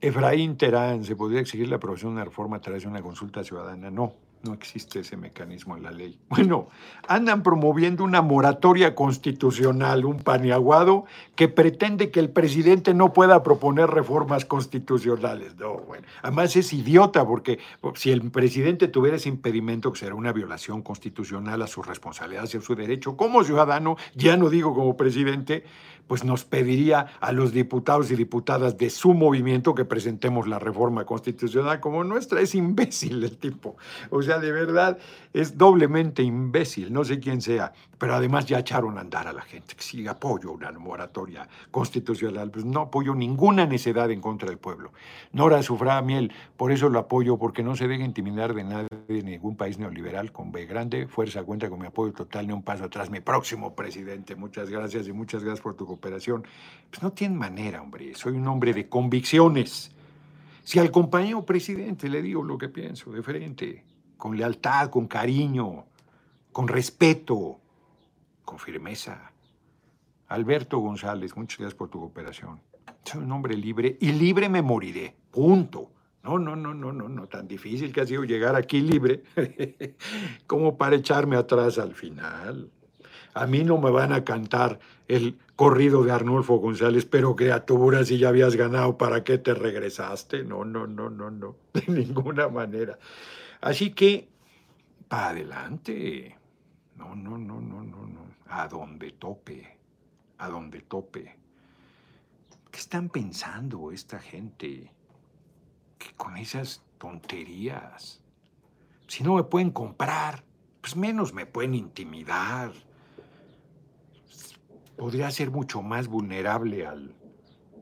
Efraín Terán, ¿se podría exigir la aprobación de una reforma a través de una consulta ciudadana? No. No existe ese mecanismo en la ley. [LAUGHS] Bueno, andan promoviendo una moratoria constitucional, un paniaguado que pretende que el presidente no pueda proponer reformas constitucionales. No, bueno, además es idiota porque si el presidente tuviera ese impedimento, que será una violación constitucional a su responsabilidad y a su derecho, como ciudadano, ya no digo como presidente, pues nos pediría a los diputados y diputadas de su movimiento que presentemos la reforma constitucional como nuestra. Es imbécil el tipo. O sea, de verdad, es doblemente imbécil, no sé quién sea, pero además ya echaron a andar a la gente que sí apoyo una moratoria constitucional, pues no apoyo ninguna necedad en contra del pueblo. Nora Sufrada Miel, por eso lo apoyo, porque no se deja intimidar de nadie de ningún país neoliberal con B grande, fuerza cuenta con mi apoyo total, ni un paso atrás, mi próximo presidente, muchas gracias y muchas gracias por tu cooperación. Pues no tiene manera, hombre, soy un hombre de convicciones. Si al compañero presidente le digo lo que pienso de frente, con lealtad, con cariño, con respeto, con firmeza. Alberto González, muchas gracias por tu cooperación. Soy un hombre libre y libre me moriré. Punto. No, no, no, no, no, no, tan difícil que ha sido llegar aquí libre [LAUGHS] como para echarme atrás al final. A mí no me van a cantar el corrido de Arnulfo González, pero criatura, si ya habías ganado, ¿para qué te regresaste? No, no, no, no, no, de ninguna manera. Así que, para adelante. No, no, no, no, no, no. A donde tope. A donde tope. ¿Qué están pensando esta gente? Que con esas tonterías. Si no me pueden comprar, pues menos me pueden intimidar. Podría ser mucho más vulnerable al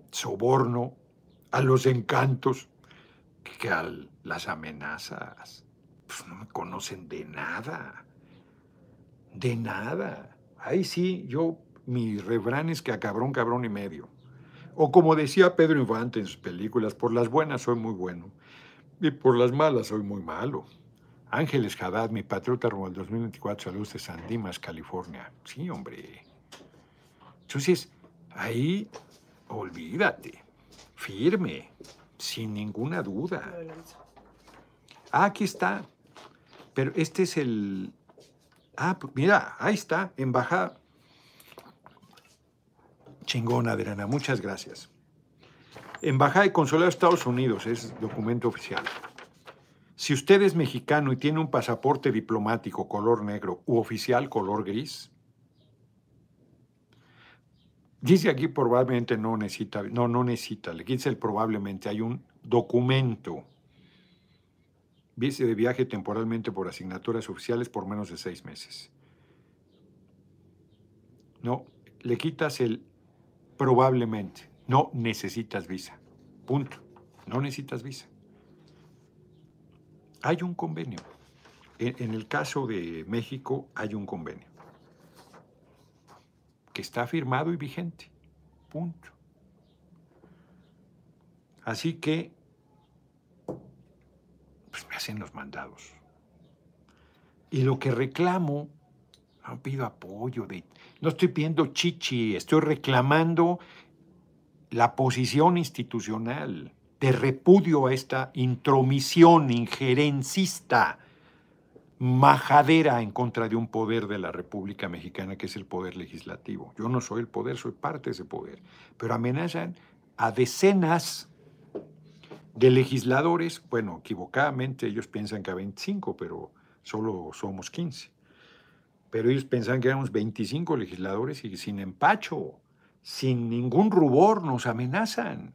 soborno, a los encantos, que a las amenazas pues no me conocen de nada. De nada. Ahí sí, yo, mi refrán es que a cabrón, cabrón y medio. O como decía Pedro Infante en sus películas, por las buenas soy muy bueno y por las malas soy muy malo. Ángeles Haddad, mi patriota rumbo al 2024, saludos de San Dimas, California. Sí, hombre. Entonces, ahí, olvídate, firme, sin ninguna duda. Ah, aquí está. Pero este es el... Ah, pues mira, ahí está, embajada. Chingona, Adriana, muchas gracias. Embajada y Consulado de Estados Unidos es documento oficial. Si usted es mexicano y tiene un pasaporte diplomático color negro u oficial color gris, dice aquí probablemente no necesita, no, no necesita, le dice el probablemente, hay un documento, vice de viaje temporalmente por asignaturas oficiales por menos de seis meses. No, le quitas el Probablemente. No necesitas visa. Punto. No necesitas visa. Hay un convenio. En, el caso de México hay un convenio que está firmado y vigente. Punto. Así que, pues me hacen los mandados. Y lo que reclamo, no pido apoyo no estoy pidiendo chichi, estoy reclamando la posición institucional de repudio a esta intromisión injerencista, majadera en contra de un poder de la República Mexicana que es el poder legislativo. Yo no soy el poder, soy parte de ese poder, pero amenazan a decenas de legisladores, bueno, equivocadamente ellos piensan que a 25, pero solo somos 15 pero ellos pensaban que éramos 25 legisladores y sin empacho, sin ningún rubor, nos amenazan.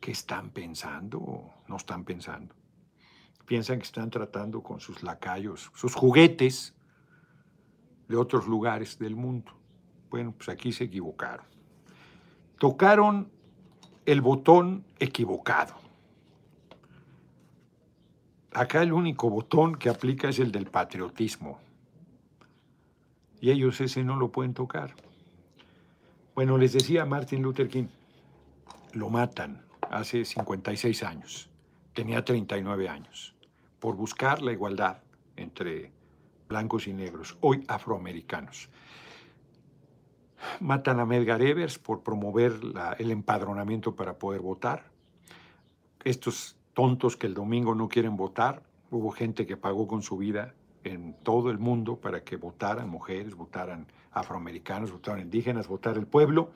¿Qué están pensando? No están pensando. Piensan que están tratando con sus lacayos, sus juguetes de otros lugares del mundo. Bueno, pues aquí se equivocaron. Tocaron el botón equivocado. Acá el único botón que aplica es el del patriotismo. Y ellos ese no lo pueden tocar. Bueno, les decía Martin Luther King, lo matan hace 56 años, tenía 39 años, por buscar la igualdad entre blancos y negros, hoy afroamericanos. Matan a Medgar Evers por promover el empadronamiento para poder votar. Estos tontos que el domingo no quieren votar. Hubo gente que pagó con su vida en todo el mundo para que votaran mujeres, votaran afroamericanos, votaran indígenas, votar el pueblo.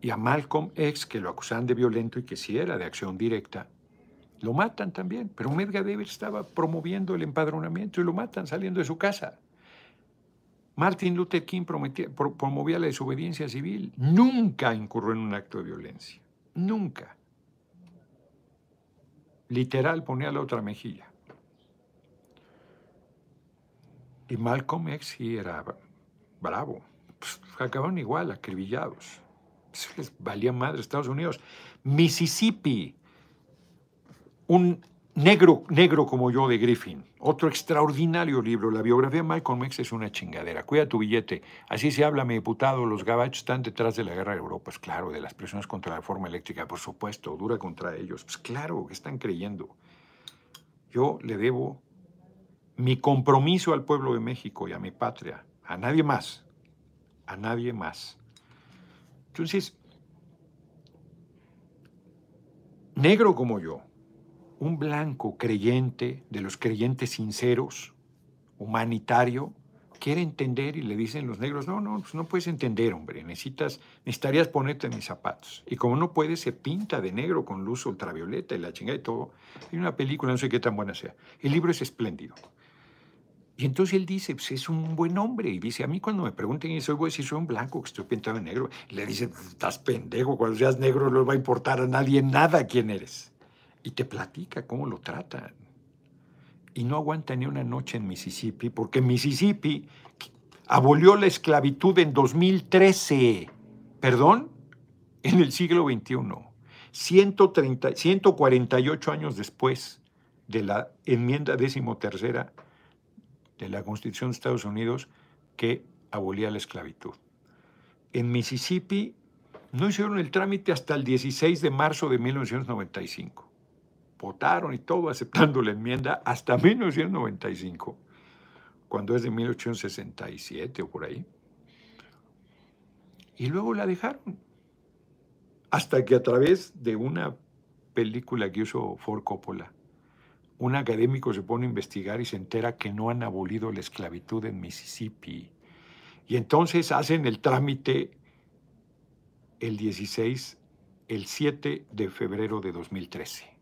Y a Malcolm X, que lo acusan de violento y que sí era de acción directa, lo matan también. Pero Medgar estaba promoviendo el empadronamiento y lo matan saliendo de su casa. Martin Luther King promovía la desobediencia civil. Nunca incurrió en un acto de violencia. Nunca literal ponía la otra mejilla. Y Malcolm X sí era bravo. Pues, acabaron igual, acribillados. Valía madre Estados Unidos. Mississippi, un negro, negro como yo de Griffin, otro extraordinario libro. La biografía de Malcolm X es una chingadera. Cuida tu billete. Así se habla, mi diputado. Los gabachos están detrás de la guerra de Europa. Pues claro, de las presiones contra la reforma eléctrica, por supuesto, dura contra ellos. Pues claro, que están creyendo. Yo le debo mi compromiso al pueblo de México y a mi patria. A nadie más. A nadie más. Entonces, negro como yo, un blanco creyente, de los creyentes sinceros, humanitario, quiere entender y le dicen los negros, no, no, pues no puedes entender, hombre, necesitas, necesitarías ponerte mis zapatos. Y como no puede, se pinta de negro con luz ultravioleta y la chingada y todo. Hay una película, no sé qué tan buena sea. El libro es espléndido. Y entonces él dice, pues es un buen hombre. Y dice, a mí cuando me pregunten eso, voy a decir, soy un blanco, que estoy pintado de negro. Le dice, estás pendejo, cuando seas negro no le va a importar a nadie nada quién eres y te platica cómo lo tratan. Y no aguanta ni una noche en Mississippi, porque Mississippi abolió la esclavitud en 2013, perdón, en el siglo XXI, 130, 148 años después de la enmienda decimotercera de la Constitución de Estados Unidos que abolía la esclavitud. en Mississippi no hicieron el trámite hasta el 16 de marzo de 1995. Votaron y todo aceptando la enmienda hasta 1995, cuando es de 1867 o por ahí. Y luego la dejaron. Hasta que a través de una película que hizo Ford Coppola, un académico se pone a investigar y se entera que no han abolido la esclavitud en Mississippi. Y entonces hacen el trámite el 16, el 7 de febrero de 2013.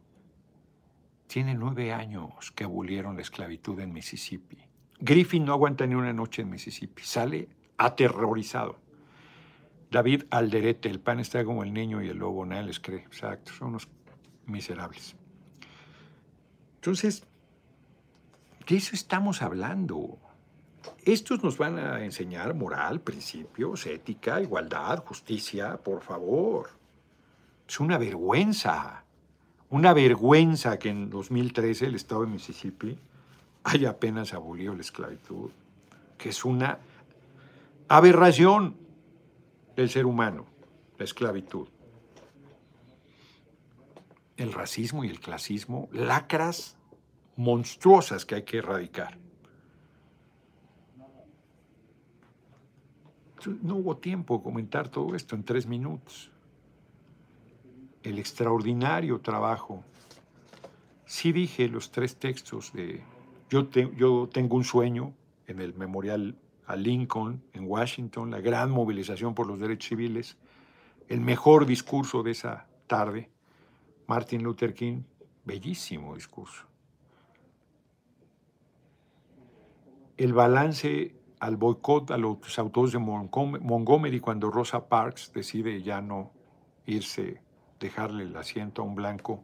Tiene nueve años que abolieron la esclavitud en Mississippi. Griffin no aguanta ni una noche en Mississippi. Sale aterrorizado. David Alderete, el pan está como el niño y el lobo, nadie les cree. Exacto, son unos miserables. Entonces, de eso estamos hablando. Estos nos van a enseñar moral, principios, ética, igualdad, justicia, por favor. Es una vergüenza, una vergüenza que en 2013 el estado de Mississippi haya apenas abolido la esclavitud, que es una aberración del ser humano, la esclavitud. El racismo y el clasismo, lacras monstruosas que hay que erradicar. No hubo tiempo de comentar todo esto en tres minutos. El extraordinario trabajo. Sí dije los tres textos de Yo, tengo un sueño en el memorial a Lincoln en Washington, la gran movilización por los derechos civiles, el mejor discurso de esa tarde, Martin Luther King, bellísimo discurso. El balance al boicot a los autores de Montgomery cuando Rosa Parks decide ya no irse, dejarle el asiento a un blanco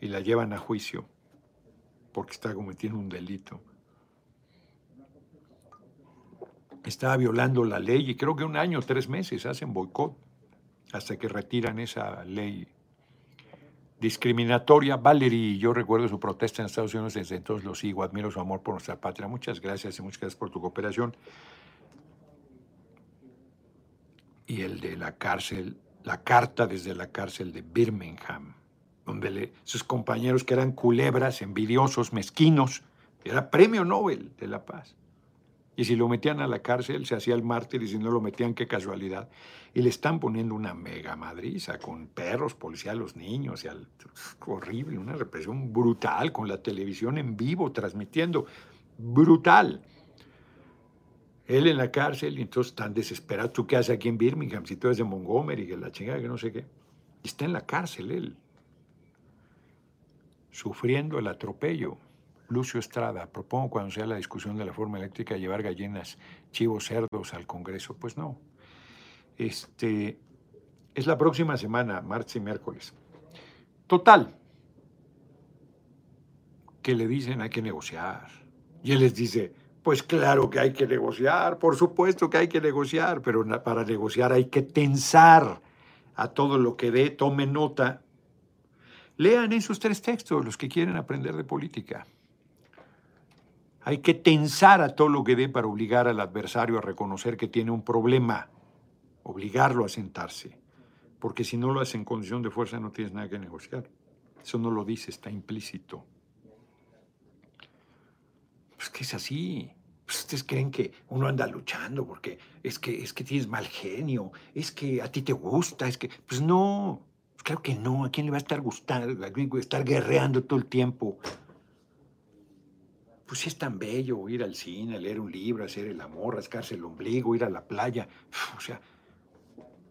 y la llevan a juicio porque está cometiendo un delito. Estaba violando la ley y creo que un año, tres meses hacen boicot hasta que retiran esa ley discriminatoria. Valerie, yo recuerdo su protesta en Estados Unidos, desde entonces lo sigo, admiro su amor por nuestra patria. Muchas gracias y muchas gracias por tu cooperación. Y el de la cárcel, la carta desde la cárcel de Birmingham, donde sus compañeros que eran culebras, envidiosos, mezquinos, era premio Nobel de la paz. Y si lo metían a la cárcel, se hacía el mártir, y si no lo metían, qué casualidad. Y le están poniendo una mega madriza con perros, policía a los niños, y horrible, una represión brutal, con la televisión en vivo transmitiendo, brutal. Él en la cárcel, y entonces tan desesperado, ¿tú qué haces aquí en Birmingham? Si tú eres de Montgomery, que la chingada, que no sé qué. Y está en la cárcel él, sufriendo el atropello. Lucio Estrada, propongo cuando sea la discusión de la forma eléctrica llevar gallinas, chivos, cerdos al Congreso. Pues no. Este, es la próxima semana, martes y miércoles. Total, que le dicen hay que negociar. Y él les dice, pues claro que hay que negociar, por supuesto que hay que negociar, pero para negociar hay que tensar a todo lo que dé, tome nota. Lean esos tres textos los que quieren aprender de política. Hay que tensar a todo lo que dé para obligar al adversario a reconocer que tiene un problema, obligarlo a sentarse, porque si no lo hace en condición de fuerza no tienes nada que negociar. Eso no lo dice, está implícito. Pues que es así. Pues ustedes creen que uno anda luchando porque es que, es que tienes mal genio, es que a ti te gusta, es que... Pues no, claro que no. ¿A quién le va a estar gustando, a estar guerreando todo el tiempo? pues sí es tan bello ir al cine, leer un libro, hacer el amor, rascarse el ombligo, ir a la playa. O sea,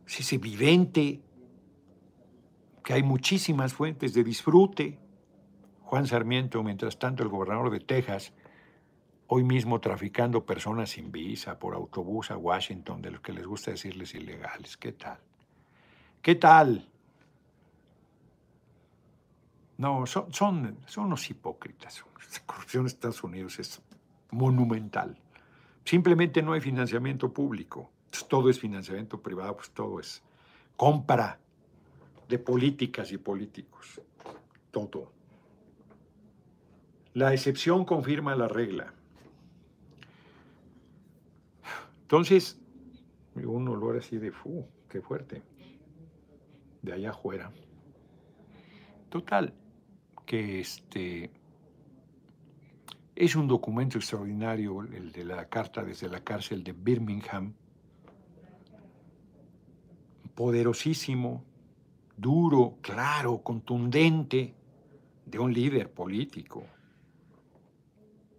si es evidente que hay muchísimas fuentes de disfrute. Juan Sarmiento, mientras tanto el gobernador de Texas, hoy mismo traficando personas sin visa por autobús a Washington, de los que les gusta decirles ilegales. ¿Qué tal? ¿Qué tal? No, son, son, unos hipócritas. [LAUGHS] La corrupción en Estados Unidos es monumental. Simplemente no hay financiamiento público. todo es financiamiento privado, pues todo es compra de políticas y políticos. Todo. La excepción confirma la regla. Entonces, uno lo ahora sí de fu, qué fuerte. De allá afuera. Total, que este es un documento extraordinario, el de la carta desde la cárcel de Birmingham, poderosísimo, duro, claro, contundente, de un líder político,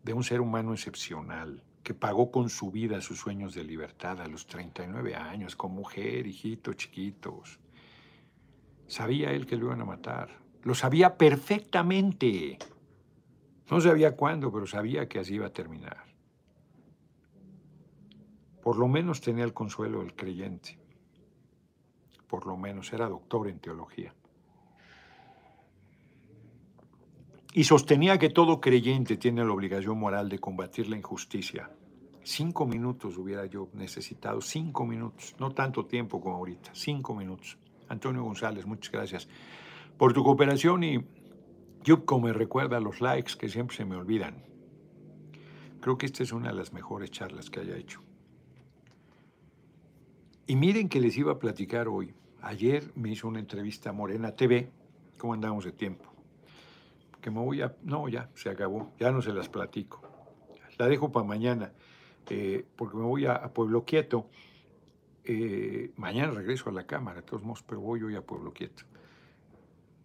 de un ser humano excepcional, que pagó con su vida sus sueños de libertad a los 39 años, con mujer, hijitos chiquitos. Sabía él que lo iban a matar, lo sabía perfectamente. No sabía cuándo, pero sabía que así iba a terminar. Por lo menos tenía el consuelo del creyente. Por lo menos era doctor en teología. Y sostenía que todo creyente tiene la obligación moral de combatir la injusticia. Cinco minutos hubiera yo necesitado, cinco minutos, no tanto tiempo como ahorita, cinco minutos. Antonio González, muchas gracias por tu cooperación y Yupco me recuerda los likes que siempre se me olvidan. Creo que esta es una de las mejores charlas que haya hecho. Y miren que les iba a platicar hoy. Ayer me hizo una entrevista Morena TV. ¿Cómo andamos de tiempo? Que me voy a... No, ya, se acabó. Ya no se las platico. La dejo para mañana, eh, porque me voy a, Pueblo Quieto. Eh, mañana regreso a la Cámara, de todos modos, pero voy hoy a Pueblo Quieto.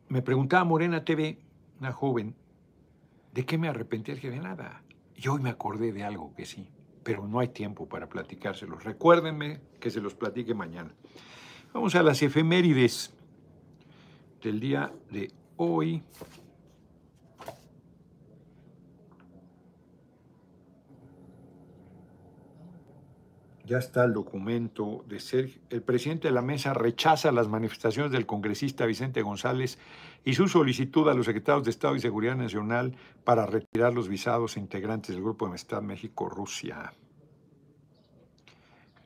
Me preguntaba Morena TV una joven, ¿de qué me arrepentí? Dije, de nada. Y hoy me acordé de algo que sí, pero no hay tiempo para platicárselos. Recuérdenme que se los platique mañana. Vamos a las efemérides del día de hoy. Ya está el documento de Sergio. El presidente de la mesa rechaza las manifestaciones del congresista Vicente González y su solicitud a los secretarios de Estado y Seguridad Nacional para retirar los visados integrantes del Grupo de Amistad México-Rusia.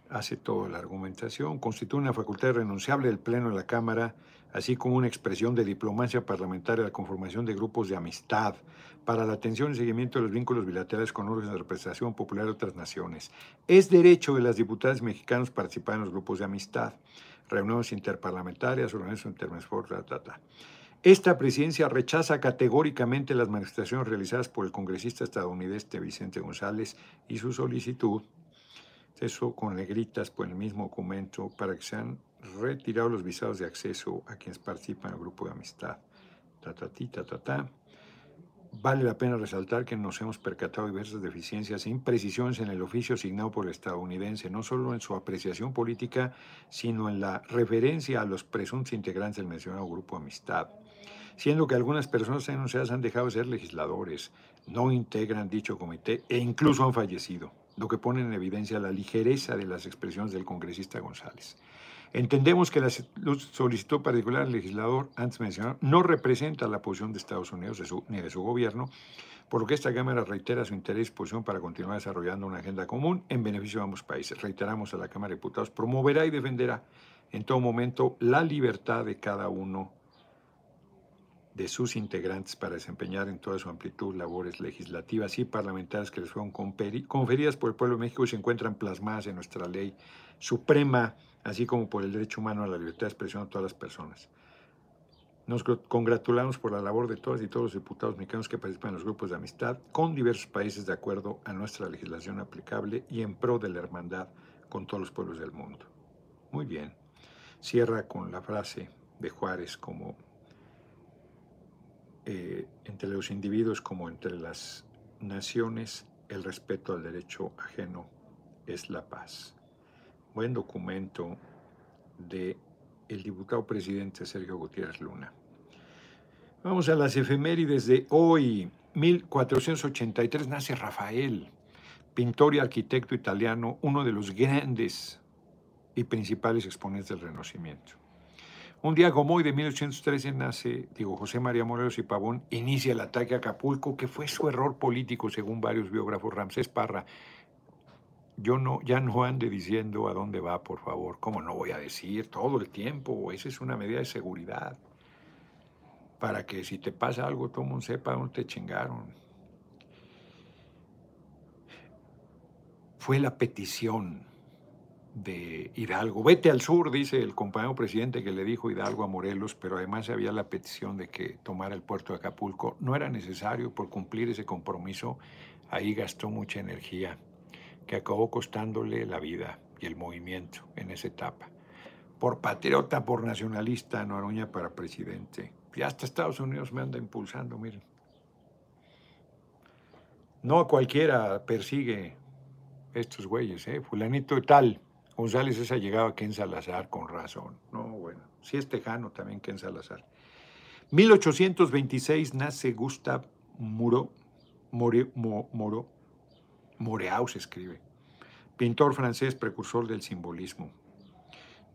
Hace toda la argumentación, constituye una facultad irrenunciable del Pleno de la Cámara, así como una expresión de diplomacia parlamentaria la conformación de grupos de amistad para la atención y seguimiento de los vínculos bilaterales con órganos de representación popular de otras naciones. Es derecho de las diputadas mexicanos participar en los grupos de amistad, reuniones interparlamentarias, organizaciones ta. Esta presidencia rechaza categóricamente las manifestaciones realizadas por el congresista estadounidense Vicente González y su solicitud, eso con negritas por el mismo documento, para que sean retirados los visados de acceso a quienes participan en el grupo de amistad. Ta, ta, ta, ta, ta. Vale la pena resaltar que nos hemos percatado diversas deficiencias e imprecisiones en el oficio asignado por el estadounidense, no solo en su apreciación política, sino en la referencia a los presuntos integrantes del mencionado grupo amistad siendo que algunas personas enunciadas han dejado de ser legisladores, no integran dicho comité e incluso han fallecido, lo que pone en evidencia la ligereza de las expresiones del congresista González. Entendemos que la solicitud particular del legislador antes mencionado no representa la posición de Estados Unidos ni de su gobierno, por lo que esta Cámara reitera su interés y disposición para continuar desarrollando una agenda común en beneficio de ambos países. Reiteramos a la Cámara de Diputados, promoverá y defenderá en todo momento la libertad de cada uno de sus integrantes para desempeñar en toda su amplitud labores legislativas y parlamentarias que les fueron conferidas por el pueblo de México y se encuentran plasmadas en nuestra ley suprema, así como por el derecho humano a la libertad de expresión de todas las personas. Nos congratulamos por la labor de todas y todos los diputados mexicanos que participan en los grupos de amistad con diversos países de acuerdo a nuestra legislación aplicable y en pro de la hermandad con todos los pueblos del mundo. Muy bien. Cierra con la frase de Juárez como eh, entre los individuos como entre las naciones, el respeto al derecho ajeno es la paz. Buen documento de el diputado presidente Sergio Gutiérrez Luna. Vamos a las efemérides de hoy. 1483 nace Rafael, pintor y arquitecto italiano, uno de los grandes y principales exponentes del Renacimiento. Un día como hoy de 1813 nace, digo, José María Morelos y Pavón inicia el ataque a Acapulco, que fue su error político, según varios biógrafos. Ramsés Parra, yo no, ya no ande diciendo a dónde va, por favor. ¿Cómo no voy a decir todo el tiempo? Esa es una medida de seguridad. Para que si te pasa algo, todo el mundo sepa dónde te chingaron. Fue la petición de Hidalgo. Vete al sur, dice el compañero presidente que le dijo Hidalgo a Morelos, pero además había la petición de que tomara el puerto de Acapulco. No era necesario por cumplir ese compromiso. Ahí gastó mucha energía que acabó costándole la vida y el movimiento en esa etapa. Por patriota, por nacionalista, Noroña para presidente. Y hasta Estados Unidos me anda impulsando, miren. No cualquiera persigue estos güeyes, ¿eh? Fulanito y tal. González esa llegaba a Ken Salazar con razón. No, bueno, sí es tejano también Ken Salazar. 1826 nace Gustav Muro, Moro, Moreau se escribe, pintor francés precursor del simbolismo.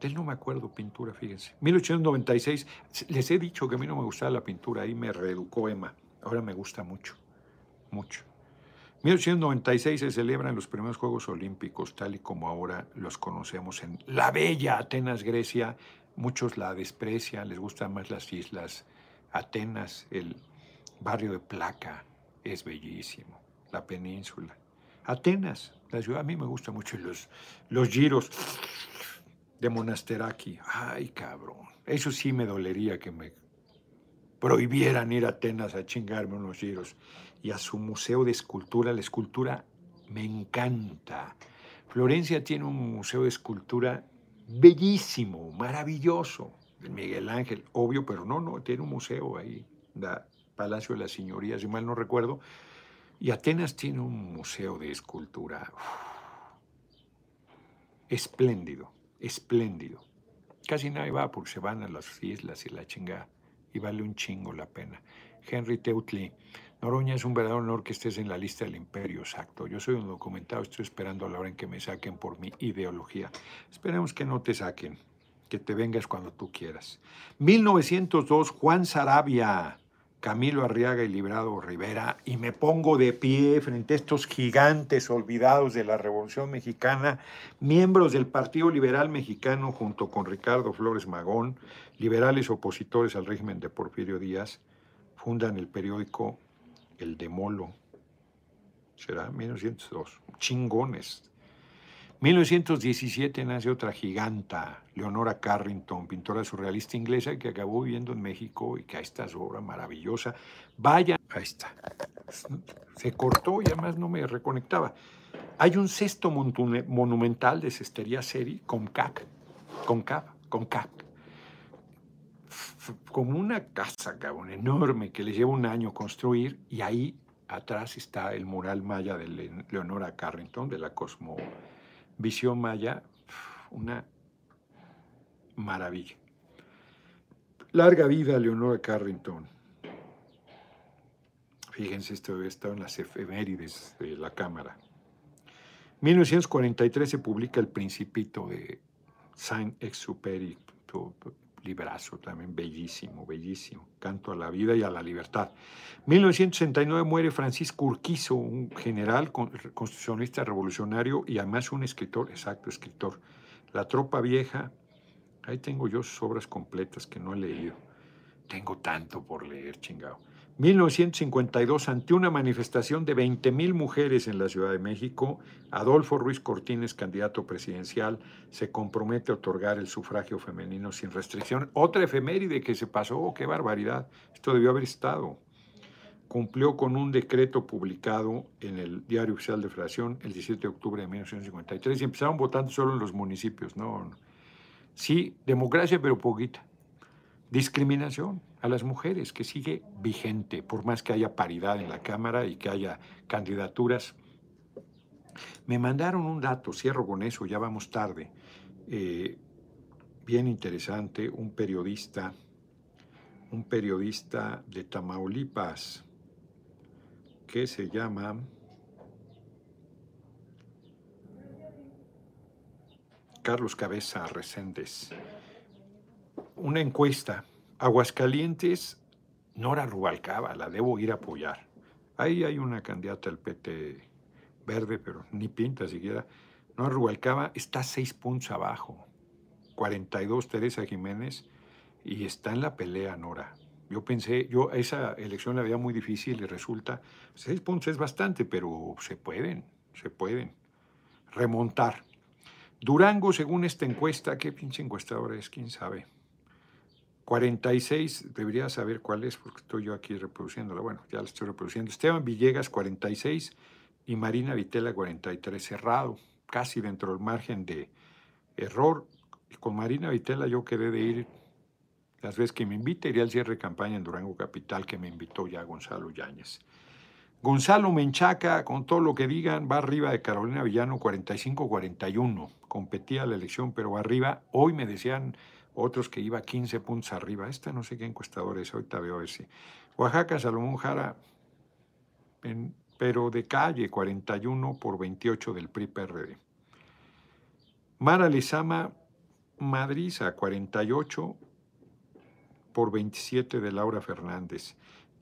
De él no me acuerdo pintura, fíjense. 1896, les he dicho que a mí no me gustaba la pintura, ahí me reeducó Emma. Ahora me gusta mucho, mucho. 1896 se celebran los primeros Juegos Olímpicos, tal y como ahora los conocemos en la bella Atenas, Grecia. Muchos la desprecian, les gustan más las islas. Atenas, el barrio de Placa, es bellísimo, la península. Atenas, la ciudad, a mí me gusta mucho los, los giros de Monasteraki. Ay, cabrón, eso sí me dolería que me prohibieran ir a Atenas a chingarme unos giros y a su museo de escultura. La escultura me encanta. Florencia tiene un museo de escultura bellísimo, maravilloso. Miguel Ángel, obvio, pero no, no, tiene un museo ahí, da Palacio de las Señorías, si mal no recuerdo. Y Atenas tiene un museo de escultura espléndido, espléndido. Casi nadie va porque se van a las islas y la chingada. Y vale un chingo la pena. Henry Teutli, Noroña, es un verdadero honor que estés en la lista del imperio, exacto. Yo soy un documentado, estoy esperando a la hora en que me saquen por mi ideología. Esperemos que no te saquen, que te vengas cuando tú quieras. 1902, Juan Sarabia, Camilo Arriaga y Librado Rivera, y me pongo de pie frente a estos gigantes olvidados de la Revolución Mexicana, miembros del Partido Liberal Mexicano junto con Ricardo Flores Magón, liberales opositores al régimen de Porfirio Díaz, fundan el periódico el de Molo. Será 1902. Chingones. 1917 nace otra giganta, Leonora Carrington, pintora surrealista inglesa que acabó viviendo en México y que ahí está su obra maravillosa. Vaya, ahí está. Se cortó y además no me reconectaba. Hay un cesto monumental de cestería serie con CAC, con CAC, con CAC como una casa, cabrón, enorme, que les lleva un año construir, y ahí atrás está el mural maya de Leonora Carrington, de la Cosmovisión Maya, una maravilla. Larga vida, Leonora Carrington. Fíjense, esto estado en las efemérides de la Cámara. 1943 se publica El Principito de Saint-Exupéry, librazo también bellísimo, bellísimo. Canto a la vida y a la libertad. 1969 muere Francisco Urquizo, un general constitucionalista revolucionario y además un escritor, exacto, escritor. La tropa vieja, ahí tengo yo obras completas que no he leído. Tengo tanto por leer, chingado. 1952, ante una manifestación de 20.000 mujeres en la Ciudad de México, Adolfo Ruiz Cortines, candidato presidencial, se compromete a otorgar el sufragio femenino sin restricción. Otra efeméride que se pasó, oh, qué barbaridad, esto debió haber estado. Cumplió con un decreto publicado en el Diario Oficial de Federación el 17 de octubre de 1953 y empezaron votando solo en los municipios. No, Sí, democracia, pero poquita. Discriminación a las mujeres, que sigue vigente, por más que haya paridad en la Cámara y que haya candidaturas. Me mandaron un dato, cierro con eso, ya vamos tarde. Eh, bien interesante, un periodista, un periodista de Tamaulipas, que se llama Carlos Cabeza Reséndez una encuesta. Aguascalientes, Nora Rubalcaba, la debo ir a apoyar. Ahí hay una candidata del PT verde, pero ni pinta siquiera. Nora Rubalcaba está seis puntos abajo. 42 Teresa Jiménez y está en la pelea Nora. Yo pensé, yo esa elección la veía muy difícil y resulta, seis puntos es bastante, pero se pueden, se pueden remontar. Durango, según esta encuesta, ¿qué pinche encuestadora es? ¿Quién sabe? 46, debería saber cuál es porque estoy yo aquí reproduciéndola. Bueno, ya la estoy reproduciendo. Esteban Villegas, 46 y Marina Vitela, 43, cerrado, casi dentro del margen de error. Con Marina Vitela yo quedé de ir las veces que me invite, iría al cierre de campaña en Durango Capital que me invitó ya Gonzalo Yáñez. Gonzalo Menchaca, con todo lo que digan, va arriba de Carolina Villano 45-41. Competía la elección, pero va arriba. Hoy me decían otros que iba 15 puntos arriba. Esta no sé qué encuestador es, ahorita veo ese. Oaxaca, Salomón Jara, pero de calle 41 por 28 del PRI-PRD. Mara Lizama, Madriza 48 por 27 de Laura Fernández.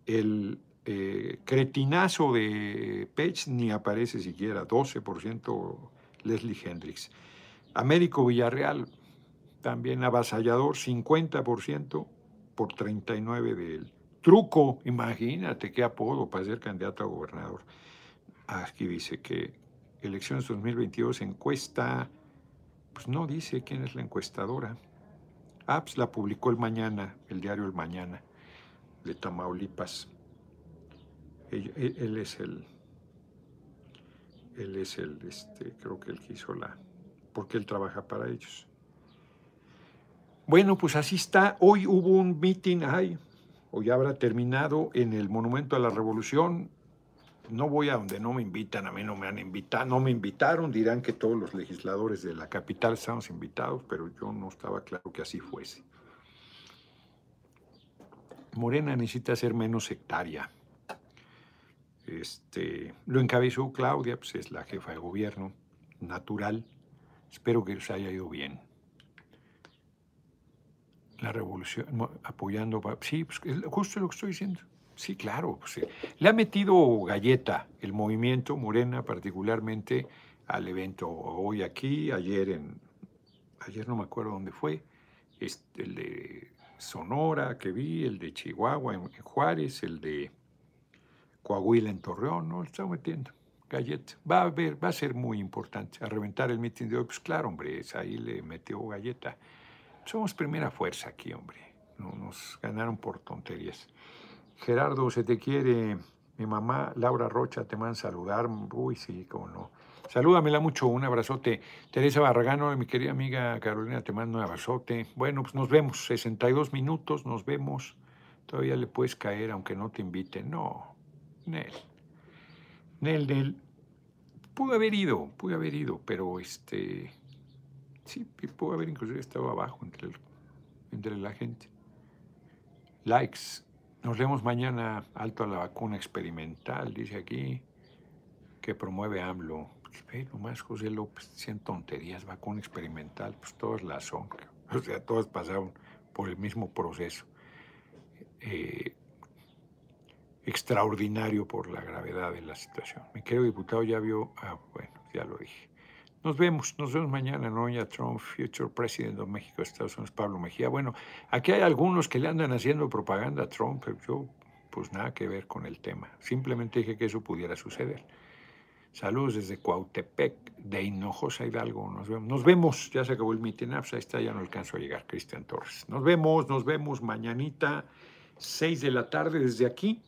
El eh, cretinazo de Pech ni aparece siquiera, 12% Leslie Hendricks. Américo Villarreal, también avasallador, 50% por 39 de él. Truco, imagínate qué apodo para ser candidato a gobernador. Aquí dice que elecciones 2022 encuesta, pues no dice quién es la encuestadora. Ah, pues la publicó el mañana, el diario El Mañana, de Tamaulipas. Él, es el, él es el, este, creo que él que hizo la, porque él trabaja para ellos. Bueno, pues así está. Hoy hubo un meeting, ay, hoy habrá terminado en el Monumento a la Revolución. No voy a donde no me invitan, a mí no me han invitado, no me invitaron, dirán que todos los legisladores de la capital estamos invitados, pero yo no estaba claro que así fuese. Morena necesita ser menos sectaria. Este, lo encabezó Claudia, pues es la jefa de gobierno, natural. Espero que les haya ido bien la revolución, apoyando, sí, pues, justo lo que estoy diciendo. Sí, claro, pues, le ha metido galleta el movimiento Morena, particularmente al evento hoy aquí, ayer en, ayer no me acuerdo dónde fue, este, el de Sonora que vi, el de Chihuahua en, Juárez, el de Coahuila en Torreón, no, le está metiendo galleta. Va a ver, va a ser muy importante. A reventar el mitin de hoy, pues claro, hombre, ahí le metió galleta. Somos primera fuerza aquí, hombre. No nos ganaron por tonterías. Gerardo, se te quiere. Mi mamá, Laura Rocha, te manda saludar. Uy, sí, cómo no. Salúdamela mucho, un abrazote. Teresa Barragano, mi querida amiga Carolina, te mando un abrazote. Bueno, pues nos vemos, 62 minutos, nos vemos. Todavía le puedes caer aunque no te inviten. No, Nel. Nel, Nel. Pude haber ido, pude haber ido, pero este, Sí, pudo haber inclusive estado abajo entre, entre la gente. Likes. Nos vemos mañana alto a la vacuna experimental, dice aquí, que promueve AMLO. Pues nomás José López, 100 tonterías, vacuna experimental, pues todas las son. [LAUGHS] O sea, todas pasaron por el mismo proceso. Eh, extraordinario por la gravedad de la situación. Mi querido diputado ya vio, ah, bueno, ya lo dije. Nos vemos, nos vemos mañana, Noña Trump, Future President de México, Estados Unidos, Pablo Mejía. Bueno, aquí hay algunos que le andan haciendo propaganda a Trump, pero yo, pues nada que ver con el tema. Simplemente dije que eso pudiera suceder. Saludos desde Cuautepec, de Hinojosa Hidalgo. Nos vemos. Nos vemos. Ya se acabó el meeting. Pues ahí está, ya no alcanzo a llegar, Cristian Torres. Nos vemos, nos vemos mañanita, 6 de la tarde desde aquí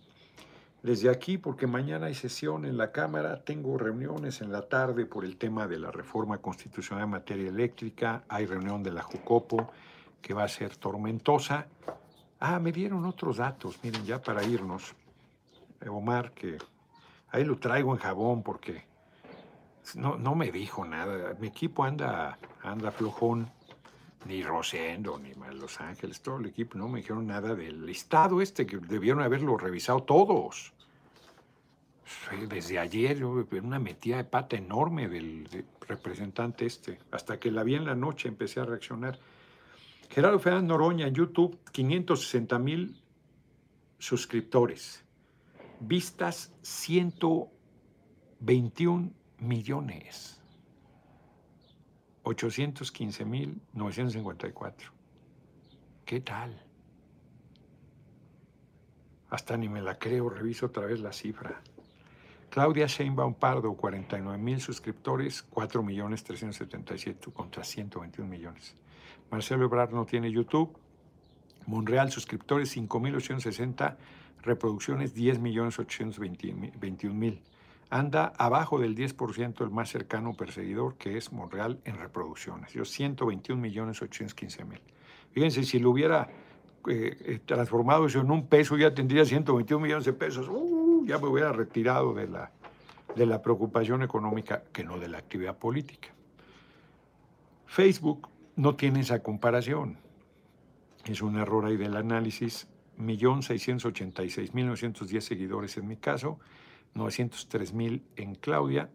desde aquí, porque mañana hay sesión en la Cámara, tengo reuniones en la tarde por el tema de la reforma constitucional en materia eléctrica, hay reunión de la Jucopo que va a ser tormentosa. Ah, me dieron otros datos, miren, ya para irnos, eh, Omar, que ahí lo traigo en jabón porque no, no me dijo nada. Mi equipo anda, anda flojón, ni Rosendo, ni Los Ángeles, todo el equipo, no me dijeron nada del listado este, que debieron haberlo revisado todos. Desde ayer, una metida de pata enorme del, representante este, hasta que la vi en la noche empecé a reaccionar. Gerardo Fernández Noroña en YouTube, 560 mil suscriptores. Vistas 121 millones. 815.954. ¿Qué tal? Hasta ni me la creo, reviso otra vez la cifra. Claudia Sheinbaum Pardo, 49 mil suscriptores, 4 millones 377 contra 121 millones. Marcelo Ebrard no tiene YouTube. Monreal, suscriptores 5.860, reproducciones 10 millones 821 mil. Anda abajo del 10% el más cercano perseguidor, que es Monreal en reproducciones. Yo 121 millones 815 mil. Fíjense, si lo hubiera eh, eh, transformado eso en un peso, ya tendría 121 millones de pesos. Uh, ya me hubiera retirado de la, de la preocupación económica que no de la actividad política. Facebook no tiene esa comparación. Es un error ahí del análisis. 1.686.910 seguidores en mi caso, 903.000 en Claudia,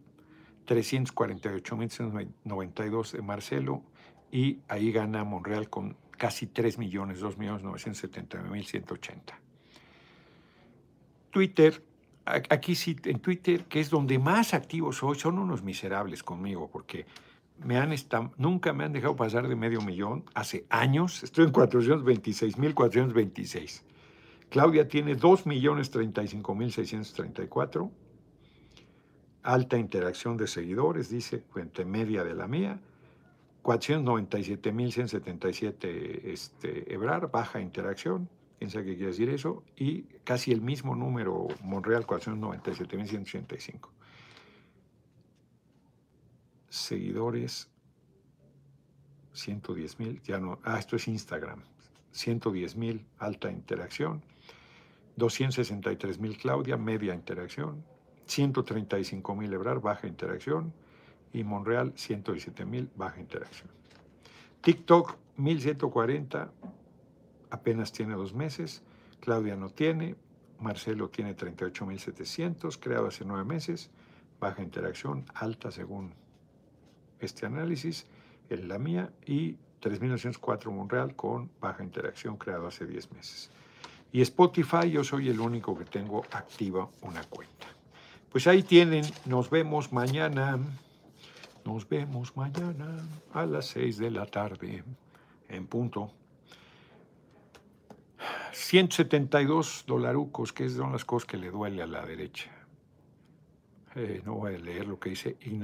348.992 de Marcelo y ahí gana Monreal con casi 3 millones, 2 millones 979 mil 180. Twitter, aquí sí, en Twitter, que es donde más activos soy, son unos miserables conmigo, porque me han nunca me han dejado pasar de medio millón, hace años, estoy en 426 mil 426. Claudia tiene 2 millones 35 mil 634, alta interacción de seguidores, dice, fuente media de la mía, 497.177 este, Ebrar, baja interacción, quién sabe qué quiere decir eso, y casi el mismo número Monreal, 497.185. Seguidores, 110.000, ya no, ah, esto es Instagram, 110.000, alta interacción, 263.000 Claudia, media interacción, 135.000 Ebrar, baja interacción, y Monreal 117 mil, baja interacción. TikTok 1140, apenas tiene dos meses, Claudia no tiene, Marcelo tiene 38.700, creado hace nueve meses, baja interacción, alta según este análisis, en la mía, y 3.904 Monreal con baja interacción, creado hace 10 meses. Y Spotify, yo soy el único que tengo activa una cuenta. Pues ahí tienen, nos vemos mañana. Nos vemos mañana a las 6 de la tarde, en punto. 172 dolarucos, que son las cosas que le duele a la derecha. Eh, no voy a leer lo que dice Ignacio.